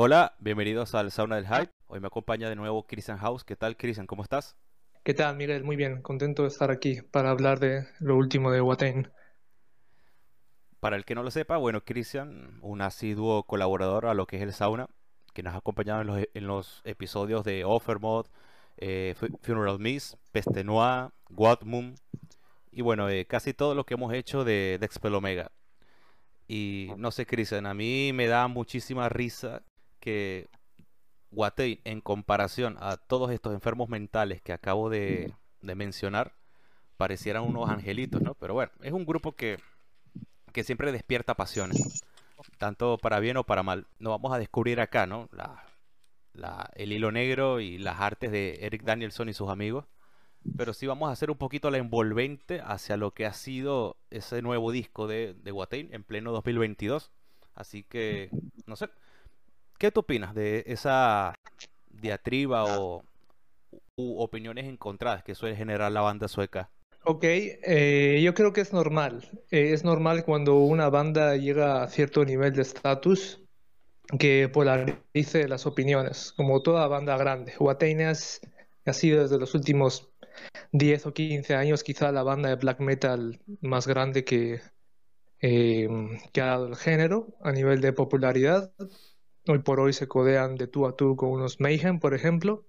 Hola, bienvenidos al Sauna del Hype. Hoy me acompaña de nuevo Christian House. ¿Qué tal, Christian? ¿Cómo estás? ¿Qué tal, Miguel? Muy bien, contento de estar aquí para hablar de lo último de Watain. Para el que no lo sepa, bueno, Christian, un asiduo colaborador a lo que es el sauna, que nos ha acompañado en los, episodios de Offermod, eh, Funeral Miss, Peste Noir, Godmum, y bueno, eh, casi todo lo que hemos hecho de, de Omega. Y no sé, Christian, a mí me da muchísima risa que Watain, en comparación a todos estos enfermos mentales que acabo de, de mencionar, parecieran unos angelitos, ¿no? Pero bueno, es un grupo que que siempre despierta pasiones, tanto para bien o para mal. No vamos a descubrir acá, ¿no? La, el hilo negro y las artes de Eric Danielson y sus amigos, pero sí vamos a hacer un poquito la envolvente hacia lo que ha sido ese nuevo disco de, de Watain en pleno 2022. Así que, no sé, ¿qué tú opinas de esa diatriba o u opiniones encontradas que suele generar la banda sueca? Ok, eh, yo creo que es normal. Eh, es normal cuando una banda llega a cierto nivel de estatus que polarice las opiniones, como toda banda grande. Watain ha sido desde los últimos 10 o 15 años quizá la banda de black metal más grande que, eh, que ha dado el género a nivel de popularidad. Hoy por hoy se codean de tú a tú con unos Mayhem, por ejemplo.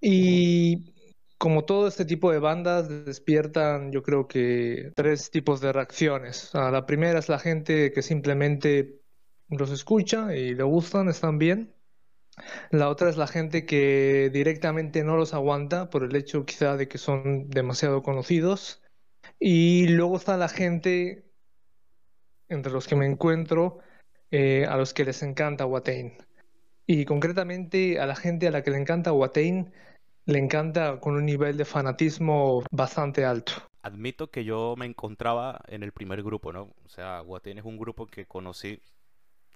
Y como todo este tipo de bandas despiertan, yo creo que tres tipos de reacciones. la primera es la gente que simplemente los escucha y le gustan, están bien. La otra es la gente que directamente no los aguanta por el hecho quizá de que son demasiado conocidos. Y luego está la gente, entre los que me encuentro, eh, a los que les encanta Watain. Y concretamente a la gente a la que le encanta Watain le encanta con un nivel de fanatismo bastante alto. Admito que yo me encontraba en el primer grupo, ¿no? O sea, Guatén es un grupo que conocí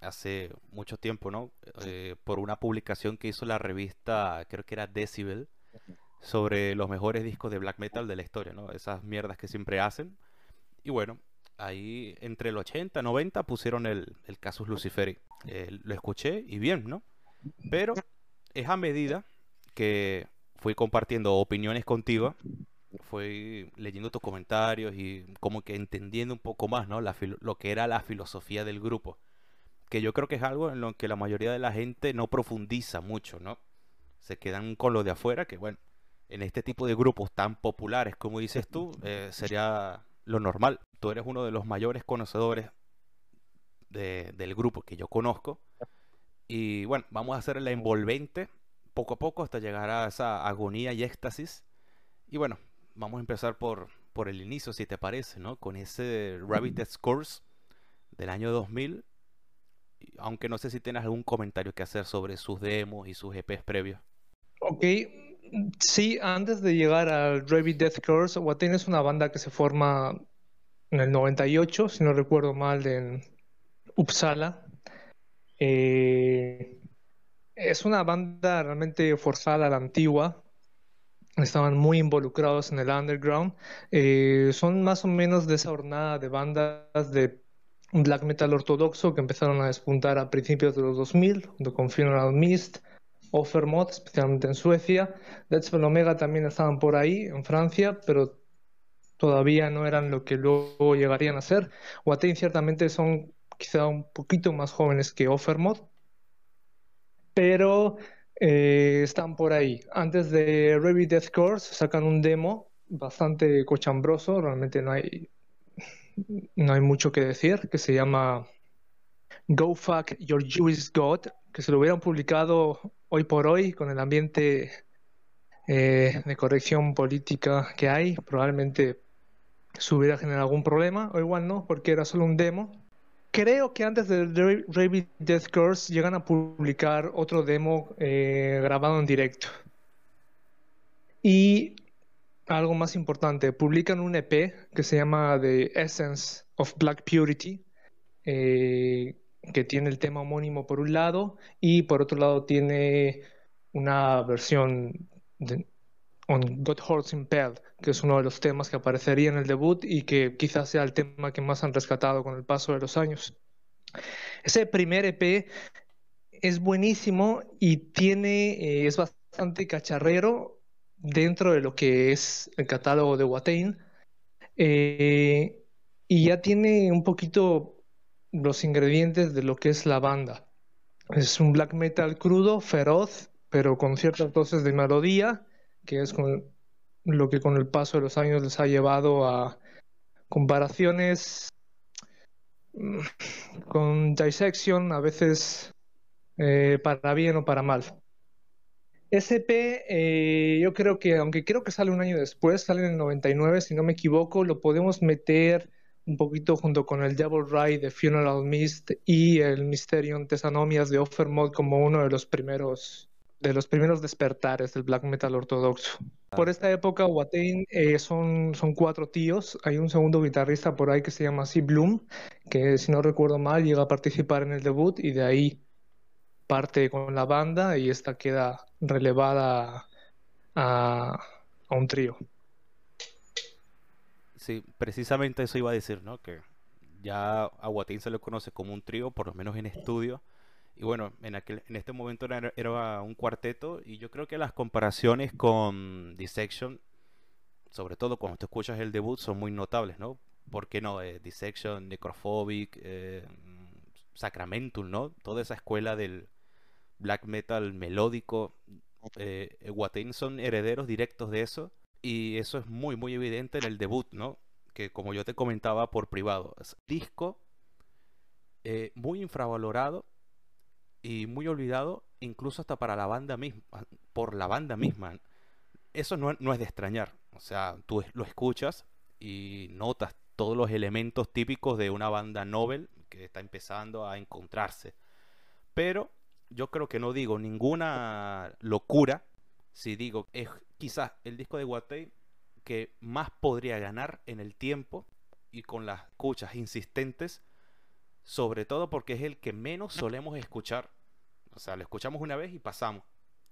hace mucho tiempo, ¿no? Eh, por una publicación que hizo la revista, creo que era Decibel, sobre los mejores discos de black metal de la historia, ¿no? Esas mierdas que siempre hacen. Y bueno, ahí entre el 80, 90 pusieron el, el Casus Luciferi. Eh, lo escuché y bien, ¿no? Pero es a medida que fui compartiendo opiniones contigo, fui leyendo tus comentarios y como que entendiendo un poco más, ¿no? lo que era la filosofía del grupo. Que yo creo que es algo en lo que la mayoría de la gente no profundiza mucho, ¿no? Se quedan con lo de afuera, que bueno, en este tipo de grupos tan populares como dices tú, eh, sería lo normal. Tú eres uno de los mayores conocedores del grupo que yo conozco. Y bueno, vamos a hacer la envolvente poco a poco hasta llegar a esa agonía y éxtasis. Y bueno, vamos a empezar por, por el inicio, si te parece, ¿no? Con ese Rabbit Course del año 2000. Aunque no sé si tienes algún comentario que hacer sobre sus demos y sus EPs previos. Ok, sí, antes de llegar al Rabbit Death Curse, Watain es una banda que se forma en el 98, si no recuerdo mal, en Uppsala. Eh, es una banda realmente forzada a la antigua. Estaban muy involucrados en el underground. Eh, son más o menos de esa hornada de bandas de black metal ortodoxo que empezaron a despuntar a principios de los 2000, junto con Funeral Mist, Offermod, especialmente en Suecia. Deadspell Omega también estaban por ahí, en Francia, pero todavía no eran lo que luego llegarían a ser. Watain ciertamente son quizá un poquito más jóvenes que Offermod, pero eh, están por ahí. Antes de Revy Death Course sacan un demo bastante cochambroso, realmente no hay, no hay mucho que decir, que se llama Go Fuck Your Jewish God, que se lo hubieran publicado hoy por hoy con el ambiente eh, de corrección política que hay, probablemente se hubiera generado algún problema, o igual no, porque era solo un demo creo que antes de Rabbit Death Curse llegan a publicar otro demo eh, grabado en directo. Y algo más importante, publican un EP que se llama The Essence of Black Purity, eh, que tiene el tema homónimo por un lado y por otro lado tiene una versión de, on God Horse Impelled, que es uno de los temas que aparecería en el debut y que quizás sea el tema que más han rescatado con el paso de los años. Ese primer EP es buenísimo y tiene, eh, es bastante cacharrero dentro de lo que es el catálogo de Watain. Eh, y ya tiene un poquito los ingredientes de lo que es la banda. Es un black metal crudo, feroz, pero con ciertas dosis de melodía, que es lo que con el paso de los años les ha llevado a comparaciones mm, con Dissection, a veces eh, para bien o para mal. SP, eh, yo creo que, aunque creo que sale un año después, sale en el 99, si no me equivoco, lo podemos meter un poquito junto con el Devil Ride de Funeral Mist y el Mysterium Tesanomias de Offermod como uno de los primeros de los primeros despertares del black metal ortodoxo. Por esta época, Watain eh, son, son cuatro tíos. Hay un segundo guitarrista por ahí que se llama C. Bloom, que si no recuerdo mal llega a participar en el debut y de ahí parte con la banda y esta queda relevada a, a un trío. Sí, precisamente eso iba a decir, ¿no? Que ya a Watain se le conoce como un trío, por lo menos en estudio. Y bueno, en, aquel, en este momento era, un cuarteto y yo creo que las comparaciones con Dissection, sobre todo cuando tú escuchas el debut, son muy notables, ¿no? ¿Por qué no? Eh, Dissection, Necrophobic, eh, Sacramentum, ¿no? Toda esa escuela del black metal melódico. Eh, Watain son herederos directos de eso y eso es muy, muy evidente en el debut, ¿no? Que como yo te comentaba por privado, es disco eh, muy infravalorado y muy olvidado, incluso hasta para la banda misma, por la banda misma. Eso no, no es de extrañar. O sea, tú lo escuchas y notas todos los elementos típicos de una banda novel que está empezando a encontrarse. Pero yo creo que no digo ninguna locura si digo es quizás el disco de Watei que más podría ganar en el tiempo y con las escuchas insistentes, sobre todo porque es el que menos solemos escuchar. O sea, lo escuchamos una vez y pasamos.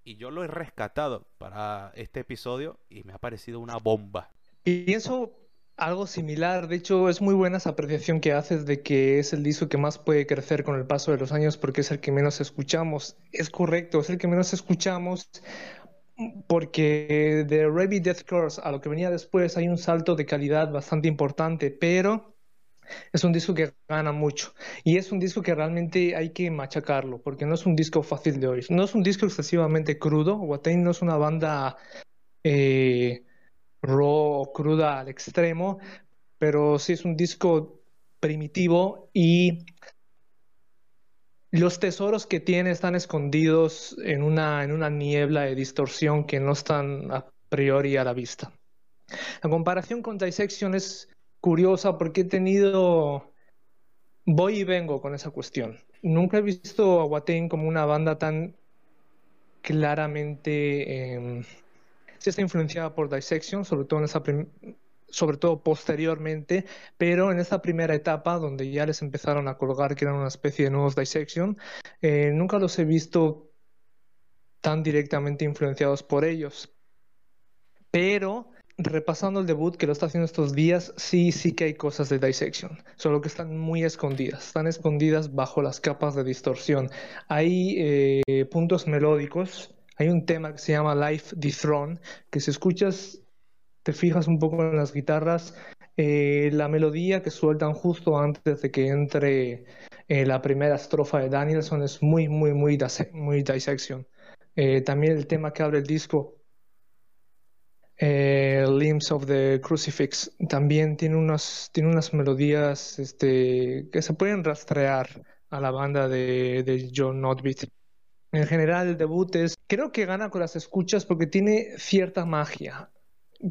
Y yo lo he rescatado para este episodio y me ha parecido una bomba. Y pienso algo similar, de hecho es muy buena esa apreciación que haces de que es el disco que más puede crecer con el paso de los años porque es el que menos escuchamos. Es correcto, es el que menos escuchamos porque de Rabbit Death Curse a lo que venía después hay un salto de calidad bastante importante, pero es un disco que gana mucho. Y es un disco que realmente hay que machacarlo porque no es un disco fácil de oír, no es un disco excesivamente crudo, Watain no es una banda eh, raw o cruda al extremo, pero sí es un disco primitivo y los tesoros que tiene están escondidos en una, en una niebla de distorsión que no están a priori a la vista. La comparación con Dissection es curiosa porque he tenido... Voy y vengo con esa cuestión. Nunca he visto a Watain como una banda tan claramente... Eh, está influenciada por Dissection, sobre todo en esa sobre todo posteriormente, pero en esta primera etapa donde ya les empezaron a colgar que eran una especie de nuevos dissection, eh, nunca los he visto tan directamente influenciados por ellos. Pero repasando el debut que lo está haciendo estos días, sí, sí que hay cosas de dissection, solo que están muy escondidas, están escondidas bajo las capas de distorsión. Hay eh, puntos melódicos, hay un tema que se llama Life Dethrone, que si escuchas te fijas un poco en las guitarras, eh, la melodía que sueltan justo antes de que entre eh, la primera estrofa de Danielson es muy, muy, muy, dissection. Eh, también el tema que abre el disco, Limbs of the Crucifix, también tiene unas, tiene unas melodías este, que se pueden rastrear a la banda de, de John Notbeat. En general, el debut es, creo que gana con las escuchas porque tiene cierta magia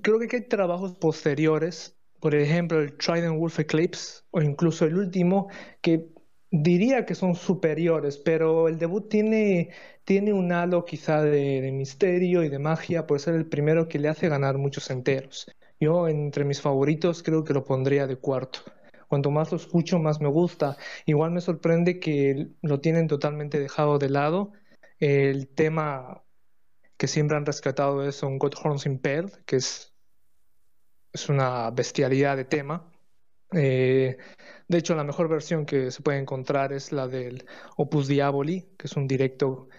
creo que hay trabajos posteriores, por ejemplo el Trident Wolf Eclipse o incluso el último, que diría que son superiores, pero el debut tiene, tiene un halo quizá de, misterio y de magia, por ser el primero que le hace ganar muchos enteros. Yo entre mis favoritos creo que lo pondría de cuarto. Cuanto más lo escucho, más me gusta. Igual me sorprende que lo tienen totalmente dejado de lado. El tema que siempre han rescatado es un Godhorns Impaled, que es, es una bestialidad de tema. Eh, de hecho, la mejor versión que se puede encontrar es la del Opus Diaboli, que es un directo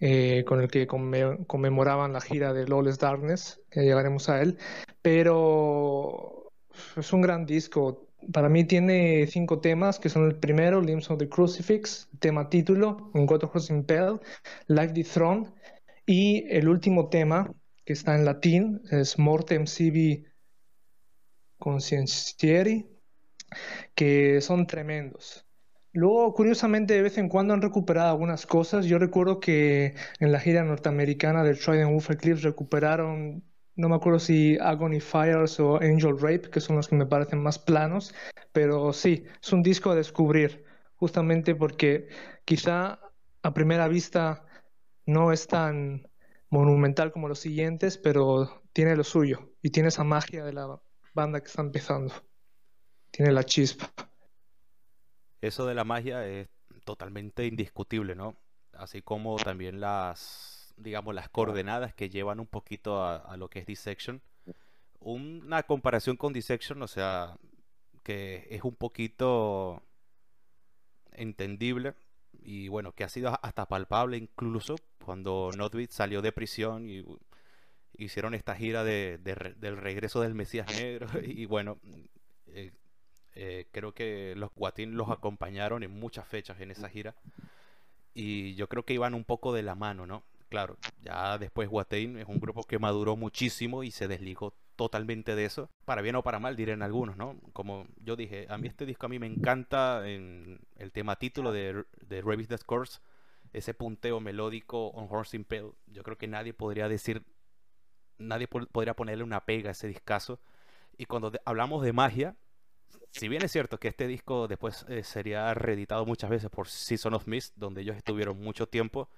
eh, con el que conmemoraban la gira de Lawless Darkness, que llegaremos a él. Pero es un gran disco. Para mí tiene cinco temas, que son el primero, Limbs of the Crucifix, tema título, Un God of Impel, Like the Throne, y el último tema, que está en latín, es Mortem Sibi Conscientieri, que son tremendos. Luego, curiosamente, de vez en cuando han recuperado algunas cosas. Yo recuerdo que en la gira norteamericana del Trident Wolf Eclipse recuperaron, no me acuerdo si Agony Fires o Angel Rape, que son los que me parecen más planos, pero sí, es un disco a descubrir, justamente porque quizá a primera vista no es tan monumental como los siguientes, pero tiene lo suyo y tiene esa magia de la banda que está empezando. Tiene la chispa. Eso de la magia es totalmente indiscutible, ¿no? Así como también las, digamos, las coordenadas que llevan un poquito a, lo que es Dissection. Una comparación con Dissection, o sea, que es un poquito entendible y bueno, que ha sido hasta palpable incluso cuando Notbeat salió de prisión y hicieron esta gira de, del regreso del Mesías Negro y bueno, eh, eh, creo que los Guatín los acompañaron en muchas fechas en esa gira. Y yo creo que iban un poco de la mano, ¿no? Claro, ya después Guatín es un grupo que maduró muchísimo y se desligó totalmente de eso. Para bien o para mal, dirán algunos, ¿no? Como yo dije, a mí este disco a mí me encanta en el tema título de, de the Scores, ese punteo melódico on Horse Impale. Yo creo que nadie podría decir, nadie podría ponerle una pega a ese discazo. Y cuando hablamos de magia, si bien es cierto que este disco después eh, sería reeditado muchas veces por Season of Mist, donde ellos estuvieron mucho tiempo,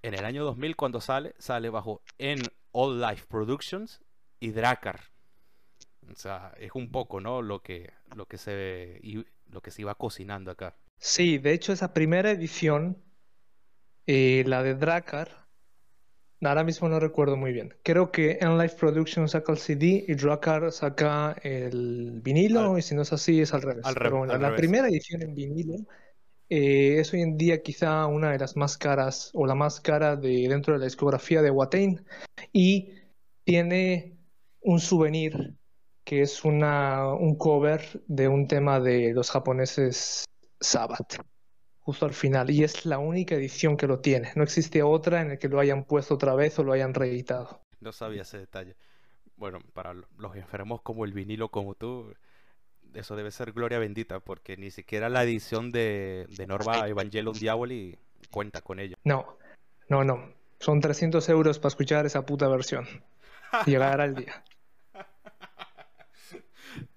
en el año 2000 cuando sale, sale bajo en All Life Productions y Dracar. O sea, es un poco, ¿no? Lo que, lo que se lo que se iba cocinando acá. Sí, de hecho esa primera edición, eh, la de Dracar, Ahora mismo no recuerdo muy bien. Creo que Enlife Productions saca el CD y Drakkar saca el vinilo, y si no es así, es al revés. Pero bueno, la primera edición en vinilo eh, es hoy en día quizá una de las más caras o la más cara de dentro de la discografía de Watain y tiene un souvenir que es una, un cover de un tema de los japoneses Sabbath justo al final, y es la única edición que lo tiene. No existe otra en la que lo hayan puesto otra vez o lo hayan reeditado. No sabía ese detalle. Bueno, para los enfermos como el vinilo, como tú, eso debe ser gloria bendita, porque ni siquiera la edición de, de Norma Evangelion Diaboli cuenta con ello. No, no, no. Son 300 euros para escuchar esa puta versión. Llegar al día.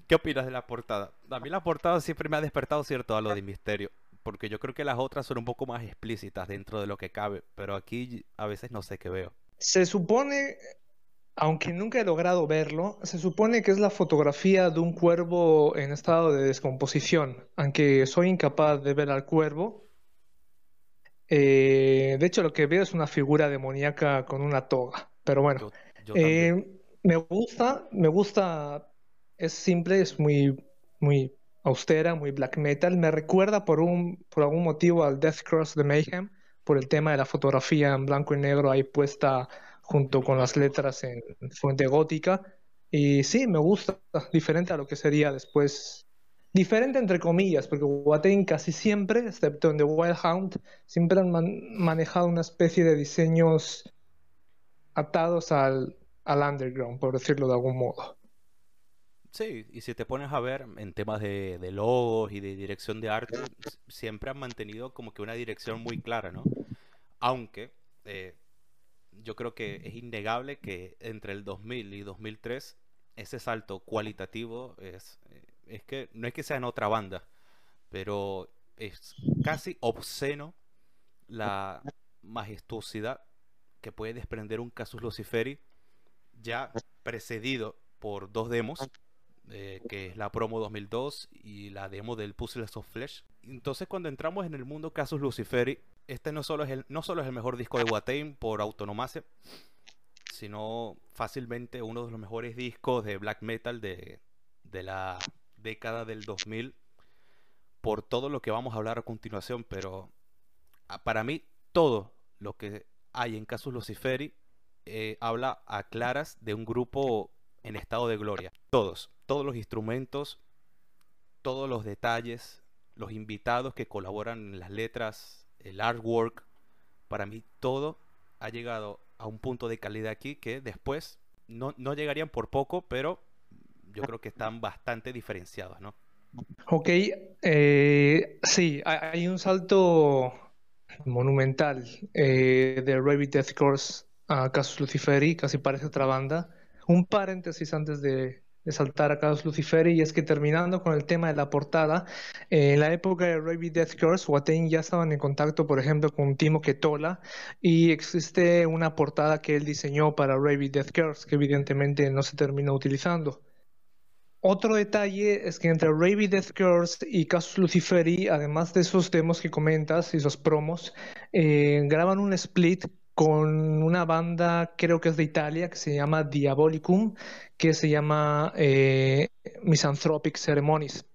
¿Qué opinas de la portada? A mí la portada siempre me ha despertado cierto a lo de misterio porque yo creo que las otras son un poco más explícitas dentro de lo que cabe, pero aquí a veces no sé qué veo. Se supone, aunque nunca he logrado verlo, se supone que es la fotografía de un cuervo en estado de descomposición, aunque soy incapaz de ver al cuervo. Eh, de hecho, lo que veo es una figura demoníaca con una toga, pero bueno. Eh, me gusta, me gusta, es simple, es muy, muy austera, muy black metal. Me recuerda por, un, por algún motivo al Death Cross de Mayhem, por el tema de la fotografía en blanco y negro ahí puesta junto con las letras en fuente gótica. Y sí, me gusta, diferente a lo que sería después. Diferente entre comillas, porque Watain casi siempre, excepto en The Wild Hound, siempre han manejado una especie de diseños atados al, al underground, por decirlo de algún modo. Sí, y si te pones a ver en temas de, logos y de dirección de arte, siempre han mantenido como que una dirección muy clara, ¿no? Aunque eh, yo creo que es innegable que entre el 2000 y 2003 ese salto cualitativo es, eh, es que no es que sea en otra banda, pero es casi obsceno la majestuosidad que puede desprender un Casus Luciferi ya precedido por dos demos eh, que es la promo 2002 y la demo del Puzzles of Flesh. Entonces cuando entramos en el mundo Casus Luciferi, este no solo es el, no solo es el mejor disco de Watain por autonomase, sino fácilmente uno de los mejores discos de black metal de, de, la, década del 2000 por todo lo que vamos a hablar a continuación, pero ah, para mí todo lo que hay en Casus Luciferi eh, habla a claras de un grupo en estado de gloria. Todos, todos los instrumentos, todos los detalles, los invitados que colaboran en las letras, el artwork, para mí todo ha llegado a un punto de calidad aquí que después no, no llegarían por poco, pero yo creo que están bastante diferenciados, ¿no? Ok, eh, sí, hay un salto monumental eh, de Rabbit Death Course a Casus Luciferi, casi parece otra banda. Un paréntesis antes de, saltar a Casus Luciferi, y es que terminando con el tema de la portada, eh, en la época de Rabbit Death Curse, Watain ya estaban en contacto, por ejemplo, con Timo Ketola, y existe una portada que él diseñó para Rabbit Death Curse, que evidentemente no se terminó utilizando. Otro detalle es que entre Rabbit Death Curse y Casus Luciferi, además de esos demos que comentas y esos promos, eh, graban un split con una banda, creo que es de Italia, que se llama Diabolicum, que se llama eh, Misanthropic Ceremonies.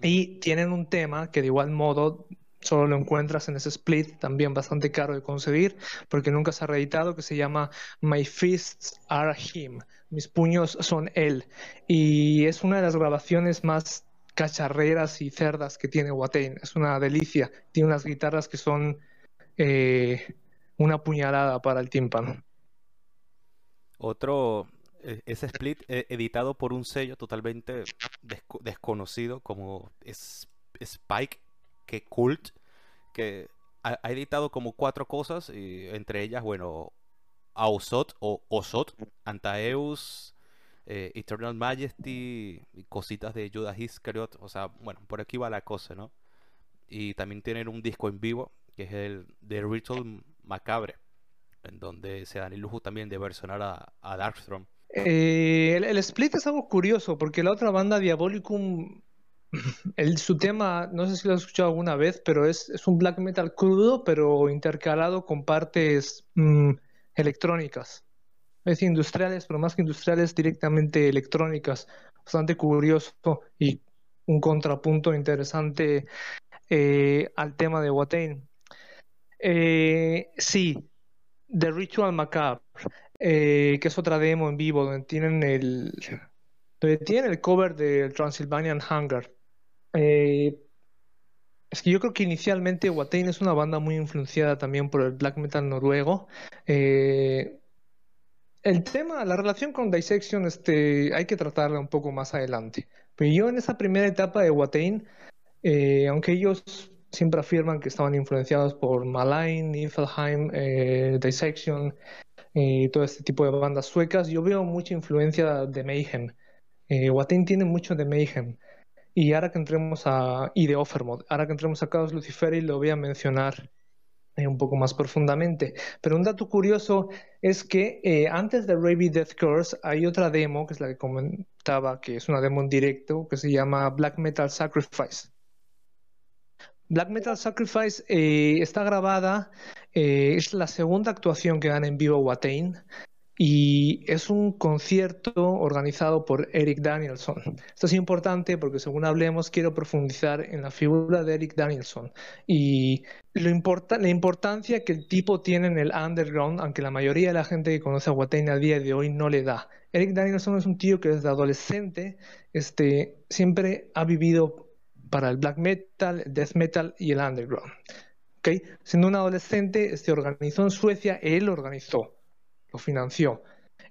Y tienen un tema que de igual modo solo lo encuentras en ese split, también bastante caro de conseguir, porque nunca se ha reeditado, que se llama My Fists Are Him. Mis puños son él. Y es una de las grabaciones más cacharreras y cerdas que tiene Watain. Es una delicia. Tiene unas guitarras que son eh, una puñalada para el tímpano. Otro, e, ese split eh, editado por un sello totalmente desconocido como Spike, que Cult, que ha, editado como cuatro cosas, y entre ellas, bueno, Ausot o Osot, Antaeus, eh, Eternal Majesty, cositas de Judas Iscariot, o sea, bueno, por aquí va la cosa, ¿no? Y también tienen un disco en vivo, que es el de Ritual Macabre, en donde se dan el lujo también de versionar a, a Darkstrom. Eh, el, split es algo curioso, porque la otra banda, Diabolicum, el, su tema, no sé si lo has escuchado alguna vez, pero es, un black metal crudo, pero intercalado con partes mm, electrónicas. Es industriales, pero más que industriales, directamente electrónicas. Bastante curioso y un contrapunto interesante eh, al tema de Watain. Eh, sí, The Ritual Macabre, eh, que es otra demo en vivo donde tienen el, donde tienen el cover del Transylvanian Hunger. Eh, es que yo creo que inicialmente Watain es una banda muy influenciada también por el black metal noruego. el tema, la relación con Dissection, este, hay que tratarla un poco más adelante. Pero yo en esa primera etapa de Watain, aunque ellos siempre afirman que estaban influenciados por Malign, Niflheim, eh, Dissection y todo este tipo de bandas suecas. Yo veo mucha influencia de Mayhem. Eh, Watain tiene mucho de Mayhem. Y ahora que entremos a. y de Offermod. Ahora que entremos a Chaos Luciferi lo voy a mencionar eh, un poco más profundamente. Pero un dato curioso es que eh, antes de Raby Death Curse hay otra demo, que es la que comentaba, que es una demo en directo, que se llama Black Metal Sacrifice. Black Metal Sacrifice eh, está grabada, eh, es la segunda actuación que dan en vivo Watain y es un concierto organizado por Eric Danielson. Esto es importante porque según hablemos quiero profundizar en la figura de Eric Danielson y la importancia que el tipo tiene en el underground, aunque la mayoría de la gente que conoce a Watain a día de hoy no le da. Eric Danielson es un tío que desde adolescente este, siempre ha vivido para el black metal, el death metal y el underground. ¿Okay? Siendo un adolescente, se organizó en Suecia, él organizó, lo financió,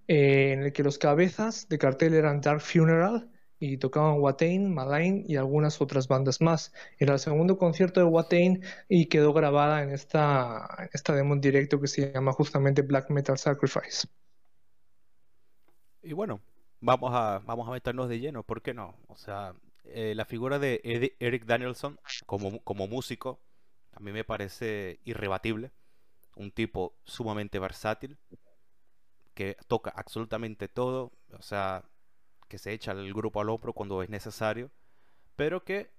eh, en el que los cabezas de cartel eran Dark Funeral y tocaban Watain, Malign y algunas otras bandas más. Era el segundo concierto de Watain y quedó grabada en esta, esta demo directo que se llama justamente Black Metal Sacrifice. Y bueno, vamos a, vamos a meternos de lleno, ¿por qué no? O sea, eh, la figura de Eric Danielson como, como músico a mí me parece irrebatible. Un tipo sumamente versátil, que toca absolutamente todo, o sea, que se echa el grupo al hombro cuando es necesario, pero que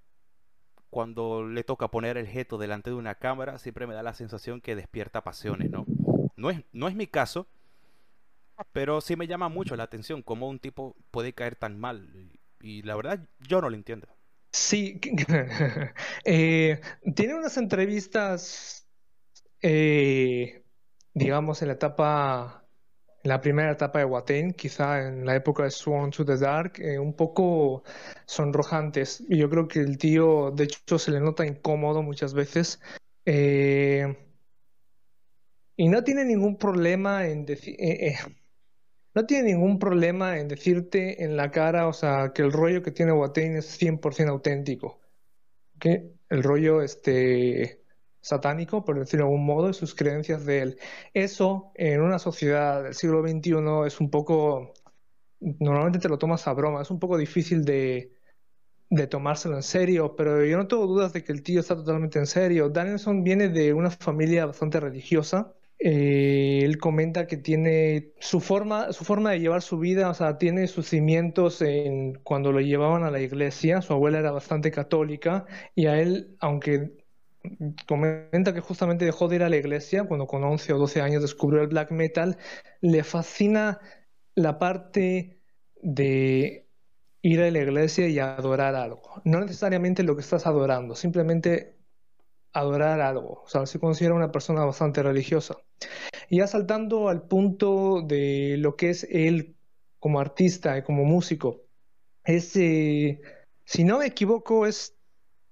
cuando le toca poner el jeto delante de una cámara, siempre me da la sensación que despierta pasiones, ¿no? No es, no es mi caso, pero sí me llama mucho la atención cómo un tipo puede caer tan mal y la verdad yo no lo entiendo. Sí, eh, tiene unas entrevistas, eh, digamos, en la etapa, en la primera etapa de Watain, quizá en la época de Swan to the Dark, eh, un poco sonrojantes. Y yo creo que el tío, de hecho, se le nota incómodo muchas veces. y no tiene ningún problema en decir no tiene ningún problema en decirte en la cara, o sea, que el rollo que tiene Watain es 100% auténtico. Que el rollo este, satánico, por decirlo de algún modo, y sus creencias de él. Eso, en una sociedad del siglo XXI, es un poco. Normalmente te lo tomas a broma, es un poco difícil de, de tomárselo en serio, pero yo no tengo dudas de que el tío está totalmente en serio. Danielson viene de una familia bastante religiosa eh, él comenta que tiene su forma, su forma de llevar su vida, o sea, tiene sus cimientos en cuando lo llevaban a la iglesia. Su abuela era bastante católica y a él, aunque comenta que justamente dejó de ir a la iglesia cuando con 11 o 12 años descubrió el black metal, le fascina la parte de ir a la iglesia y adorar algo. No necesariamente lo que estás adorando, simplemente adorar algo. O sea, se considera una persona bastante religiosa. Y ya saltando al punto de lo que es él como artista y como músico, eh, si no me equivoco, es,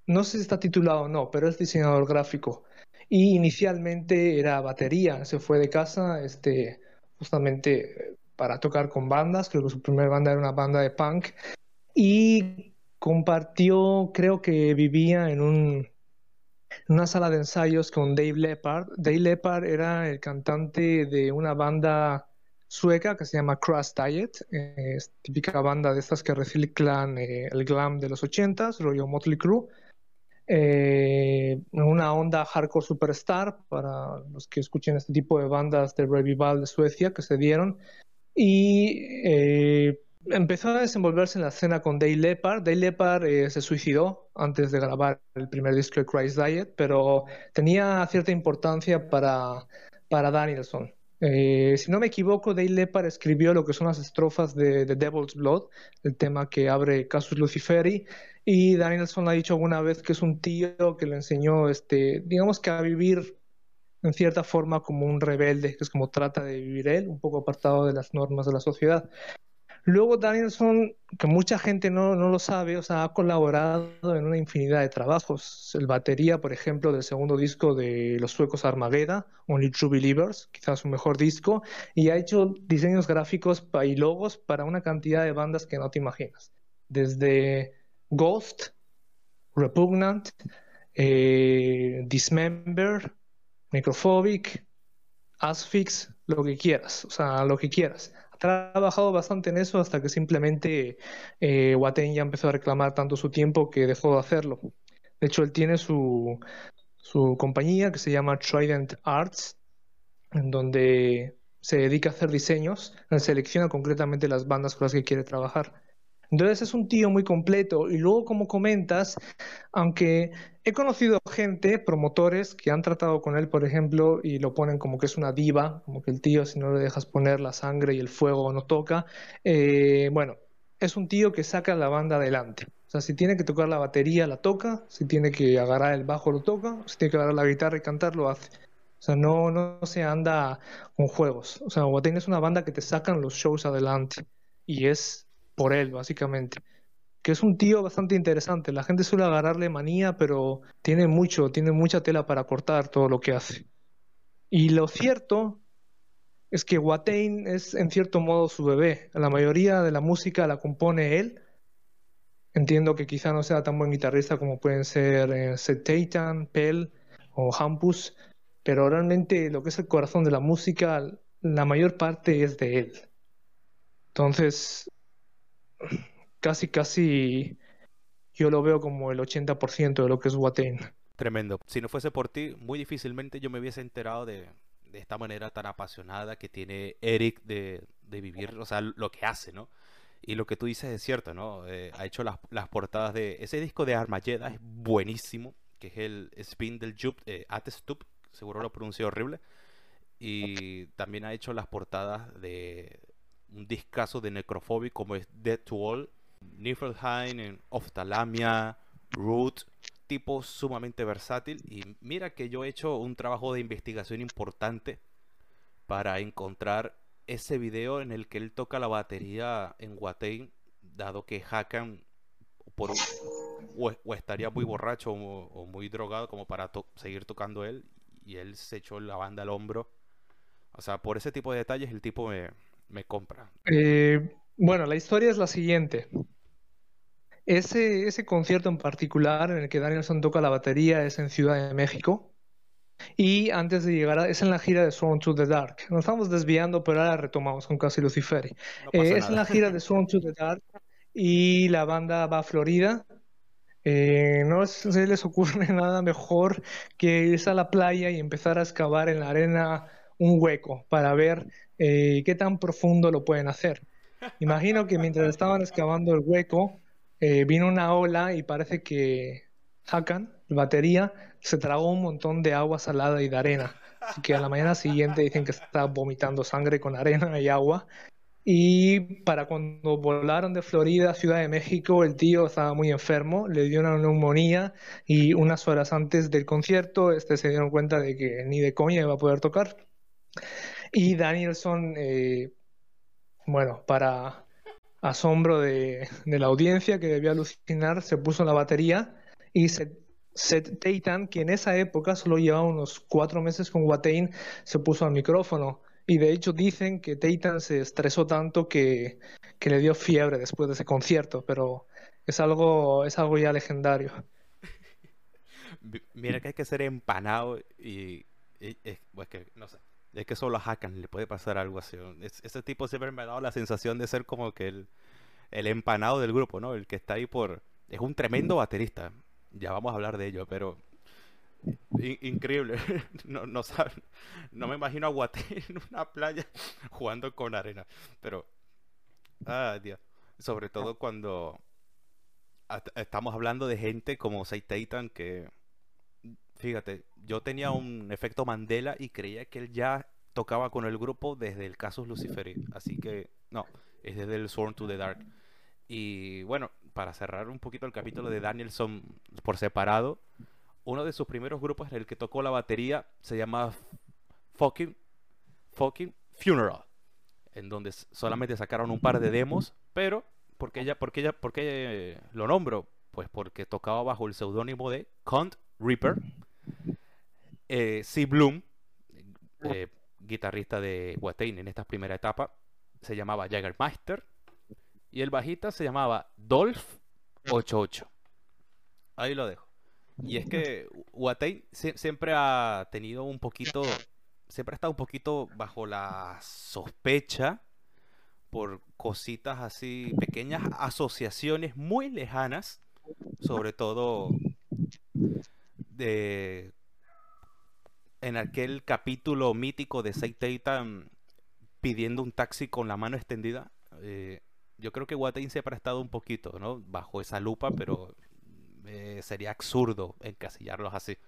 no sé si está titulado o no, pero es diseñador gráfico. Y inicialmente era batería, se fue de casa este, justamente para tocar con bandas, creo que su primera banda era una banda de punk, y compartió, creo que vivía en un, una sala de ensayos con Dave Leppard. Dave Leppard era el cantante de una banda sueca que se llama Crash Diet, es típica banda de estas que reciclan eh, el glam de los 80s, rollo Motley Crue. Eh, una onda hardcore superstar para los que escuchen este tipo de bandas de revival de Suecia que se dieron. Y eh, empezó a desenvolverse en la escena con Dave Leppard. Dave Leppard eh, se suicidó antes de grabar el primer disco de Christ Diet, pero tenía cierta importancia para, para Danielson. Eh, si no me equivoco, Dave Leppard escribió lo que son las estrofas de, The Devil's Blood, el tema que abre Casus Luciferi, y Danielson ha dicho alguna vez que es un tío que le enseñó, este, digamos que a vivir en cierta forma como un rebelde, que es como trata de vivir él, un poco apartado de las normas de la sociedad. Luego Danielson, que mucha gente no, lo sabe, o sea, ha colaborado en una infinidad de trabajos. El batería, por ejemplo, del segundo disco de los suecos Armageddon, Only True Believers, quizás su mejor disco, y ha hecho diseños gráficos y logos para una cantidad de bandas que no te imaginas. Desde Ghost, Repugnant, eh, Dismember, Necrophobic, Asphyx, lo que quieras, o sea, lo que quieras trabajado bastante en eso hasta que simplemente eh, ya empezó a reclamar tanto su tiempo que dejó de hacerlo. De hecho, él tiene su, su compañía que se llama Trident Arts, en donde se dedica a hacer diseños, selecciona concretamente las bandas con las que quiere trabajar. Entonces es un tío muy completo y luego como comentas, aunque he conocido gente, promotores, que han tratado con él, por ejemplo, y lo ponen como que es una diva, como que el tío si no le dejas poner la sangre y el fuego no toca, eh, bueno, es un tío que saca la banda adelante. O sea, si tiene que tocar la batería, la toca, si tiene que agarrar el bajo, lo toca, si tiene que agarrar la guitarra y cantar, lo hace. O sea, no, no se anda con juegos. O sea, Guatén es una banda que te sacan los shows adelante. Y es por él, básicamente. Que es un tío bastante interesante. La gente suele agarrarle manía, pero tiene mucho, tiene mucha tela para cortar todo lo que hace. Y lo cierto es que Watain es en cierto modo su bebé. La mayoría de la música la compone él. Entiendo que quizá no sea tan buen guitarrista como pueden ser eh, Seth Pell o Hampus, pero realmente lo que es el corazón de la música, la mayor parte es de él. Entonces, casi, casi yo lo veo como el 80% de lo que es Watain. Tremendo. Si no fuese por ti, muy difícilmente yo me hubiese enterado de, esta manera tan apasionada que tiene Eric de, vivir, o sea, lo que hace, ¿no? Y lo que tú dices es cierto, ¿no? Eh, ha hecho las, portadas de... Ese disco de Armageddon es buenísimo, que es el Spin del Jup, eh, seguro lo pronunció horrible. Y también ha hecho las portadas de un discazo de Necrophobic como es Dead to All Niflheim, Oftalamia, Root, tipo sumamente versátil. Y mira que yo he hecho un trabajo de investigación importante para encontrar ese video en el que él toca la batería en Watain, dado que Hakan por, o, estaría muy borracho o, muy drogado como para seguir tocando él y él se echó la banda al hombro. O sea, por ese tipo de detalles el tipo me, me compra. Eh, bueno, la historia es la siguiente. Ese, ese concierto en particular en el que Danielson toca la batería es en Ciudad de México. Y antes de llegar a, es en la gira de Sworn to the Dark. Nos estamos desviando, pero ahora retomamos con Casi Luciferi. Eh, es en la gira de Sworn to the Dark y la banda va a Florida. Eh, no se les ocurre nada mejor que irse a la playa y empezar a excavar en la arena un hueco para ver eh, qué tan profundo lo pueden hacer. Imagino que mientras estaban excavando el hueco, eh, vino una ola y parece que Hakan, la batería, se tragó un montón de agua salada y de arena. Así que a la mañana siguiente dicen que está vomitando sangre con arena y agua. Y para cuando volaron de Florida a Ciudad de México, el tío estaba muy enfermo, le dio una neumonía y unas horas antes del concierto este se dieron cuenta de que ni de coña iba a poder tocar. Y Danielson, eh, bueno, para asombro de, la audiencia que debía alucinar, se puso en la batería y se, Seth Teitan, que en esa época solo llevaba unos cuatro meses con Watain, se puso al micrófono. Y de hecho dicen que Teitan se estresó tanto que, le dio fiebre después de ese concierto, pero es algo, es algo ya legendario. Mira que hay que ser empanado y, pues que no sé, es que solo a Hakan le puede pasar algo así. ese tipo siempre me ha dado la sensación de ser como que el, el empanado del grupo, ¿no? El que está ahí por... Es un tremendo baterista. Ya vamos a hablar de ello, pero... increíble. no, no, no me imagino a Guate en una playa jugando con arena. Pero... Ah, Dios. Sobre todo cuando... Estamos hablando de gente como Seiteitan que Fíjate, yo tenía un efecto Mandela y creía que él ya tocaba con el grupo desde el Casus Luciferi. Así que, no, es desde el Sworn to the Dark. Y bueno, para cerrar un poquito el capítulo de Danielson por separado, uno de sus primeros grupos en el que tocó la batería se llama Fucking, Fucking Funeral, en donde solamente sacaron un par de demos, pero ¿por qué, ella, por qué, ella, por qué lo nombro? Pues porque tocaba bajo el seudónimo de Count Reaper eh, C. Bloom, eh, guitarrista de Watain en esta primera etapa, se llamaba Jaggermeister. Y el bajista se llamaba Dolph 88. Ahí lo dejo. Y es que Watain siempre ha tenido un poquito, siempre ha estado un poquito bajo la sospecha por cositas así, pequeñas asociaciones muy lejanas, sobre todo en aquel capítulo mítico de Seiteita pidiendo un taxi con la mano extendida, eh, yo creo que Watain se ha prestado un poquito, ¿no? Bajo esa lupa, pero eh, sería absurdo encasillarlos así.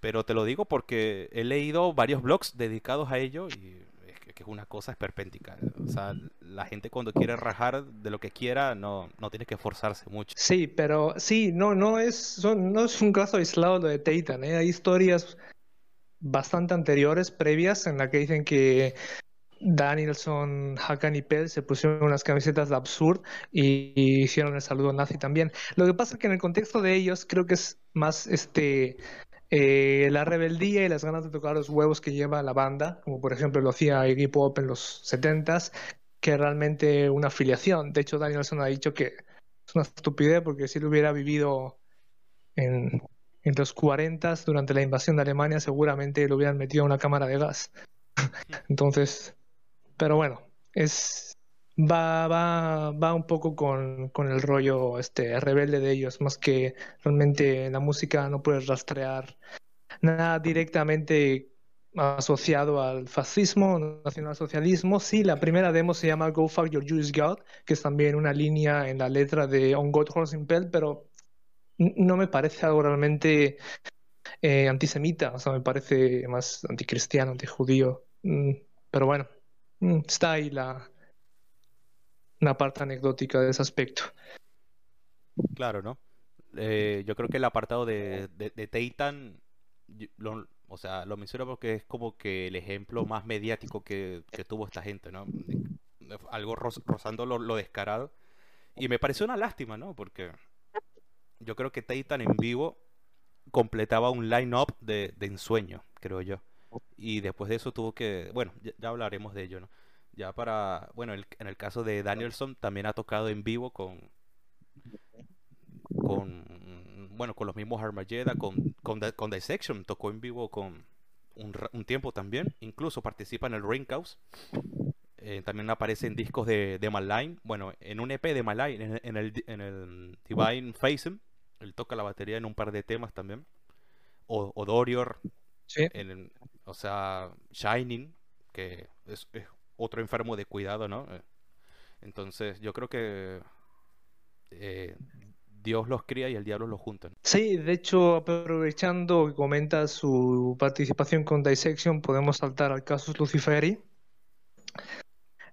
Pero te lo digo porque he leído varios blogs dedicados a ello y es que, es una cosa esperpéntica. O sea, la gente cuando quiere rajar de lo que quiera no, no tiene que esforzarse mucho. Sí, pero sí, no, no, es, no es un caso aislado lo de Teitan. ¿eh? Hay historias bastante anteriores, previas, en la que dicen que Danielson, Hakan y Pell se pusieron unas camisetas de Absurd y hicieron el saludo nazi también. Lo que pasa es que en el contexto de ellos creo que es más este eh, la rebeldía y las ganas de tocar los huevos que lleva la banda, como por ejemplo lo hacía Iggy Pop en los 70s, que realmente una afiliación. De hecho, Danielson ha dicho que es una estupidez porque si lo hubiera vivido en, los 40 durante la invasión de Alemania seguramente lo hubieran metido en una cámara de gas. Entonces, pero bueno, es va, va, un poco con, con, el rollo este rebelde de ellos, más que realmente la música no puedes rastrear nada directamente asociado al fascismo, nacionalsocialismo. Sí, la primera demo se llama Go Fuck Your Jewish God, que es también una línea en la letra de On God Horse Impel, pero no me parece algo realmente eh, antisemita, o sea, me parece más anticristiano, antijudío. Mm, pero bueno, mm, está ahí la, una parte anecdótica de ese aspecto. Claro, ¿no? Eh, yo creo que el apartado de, de, Titan, o sea, lo menciono porque es como que el ejemplo más mediático que, tuvo esta gente, ¿no? Algo roz- rozando lo, descarado. Y me pareció una lástima, ¿no? Porque yo creo que Titan en vivo completaba un line-up de, ensueño, creo yo. Y después de eso tuvo que, bueno, ya, ya hablaremos de ello, ¿no? Ya para, bueno, el- en el caso de Danielson también ha tocado en vivo con, con, bueno, con los mismos Armageddon, con, con, con Dissection, tocó en vivo con un, un tiempo también, incluso participa en el Ringhouse, eh, también aparece en discos de, de Malign, bueno, en un EP de Malign, en, en el, en el Divine Facem, él toca la batería en un par de temas también, o, o Dorior, Sí. en o sea, Shining, que es, es otro enfermo de cuidado, ¿no? Eh, Entonces, yo creo que eh, Dios los cría y el diablo los junta. ¿no? Sí, de hecho, aprovechando que comenta su participación con Dissection, podemos saltar al casus Luciferi,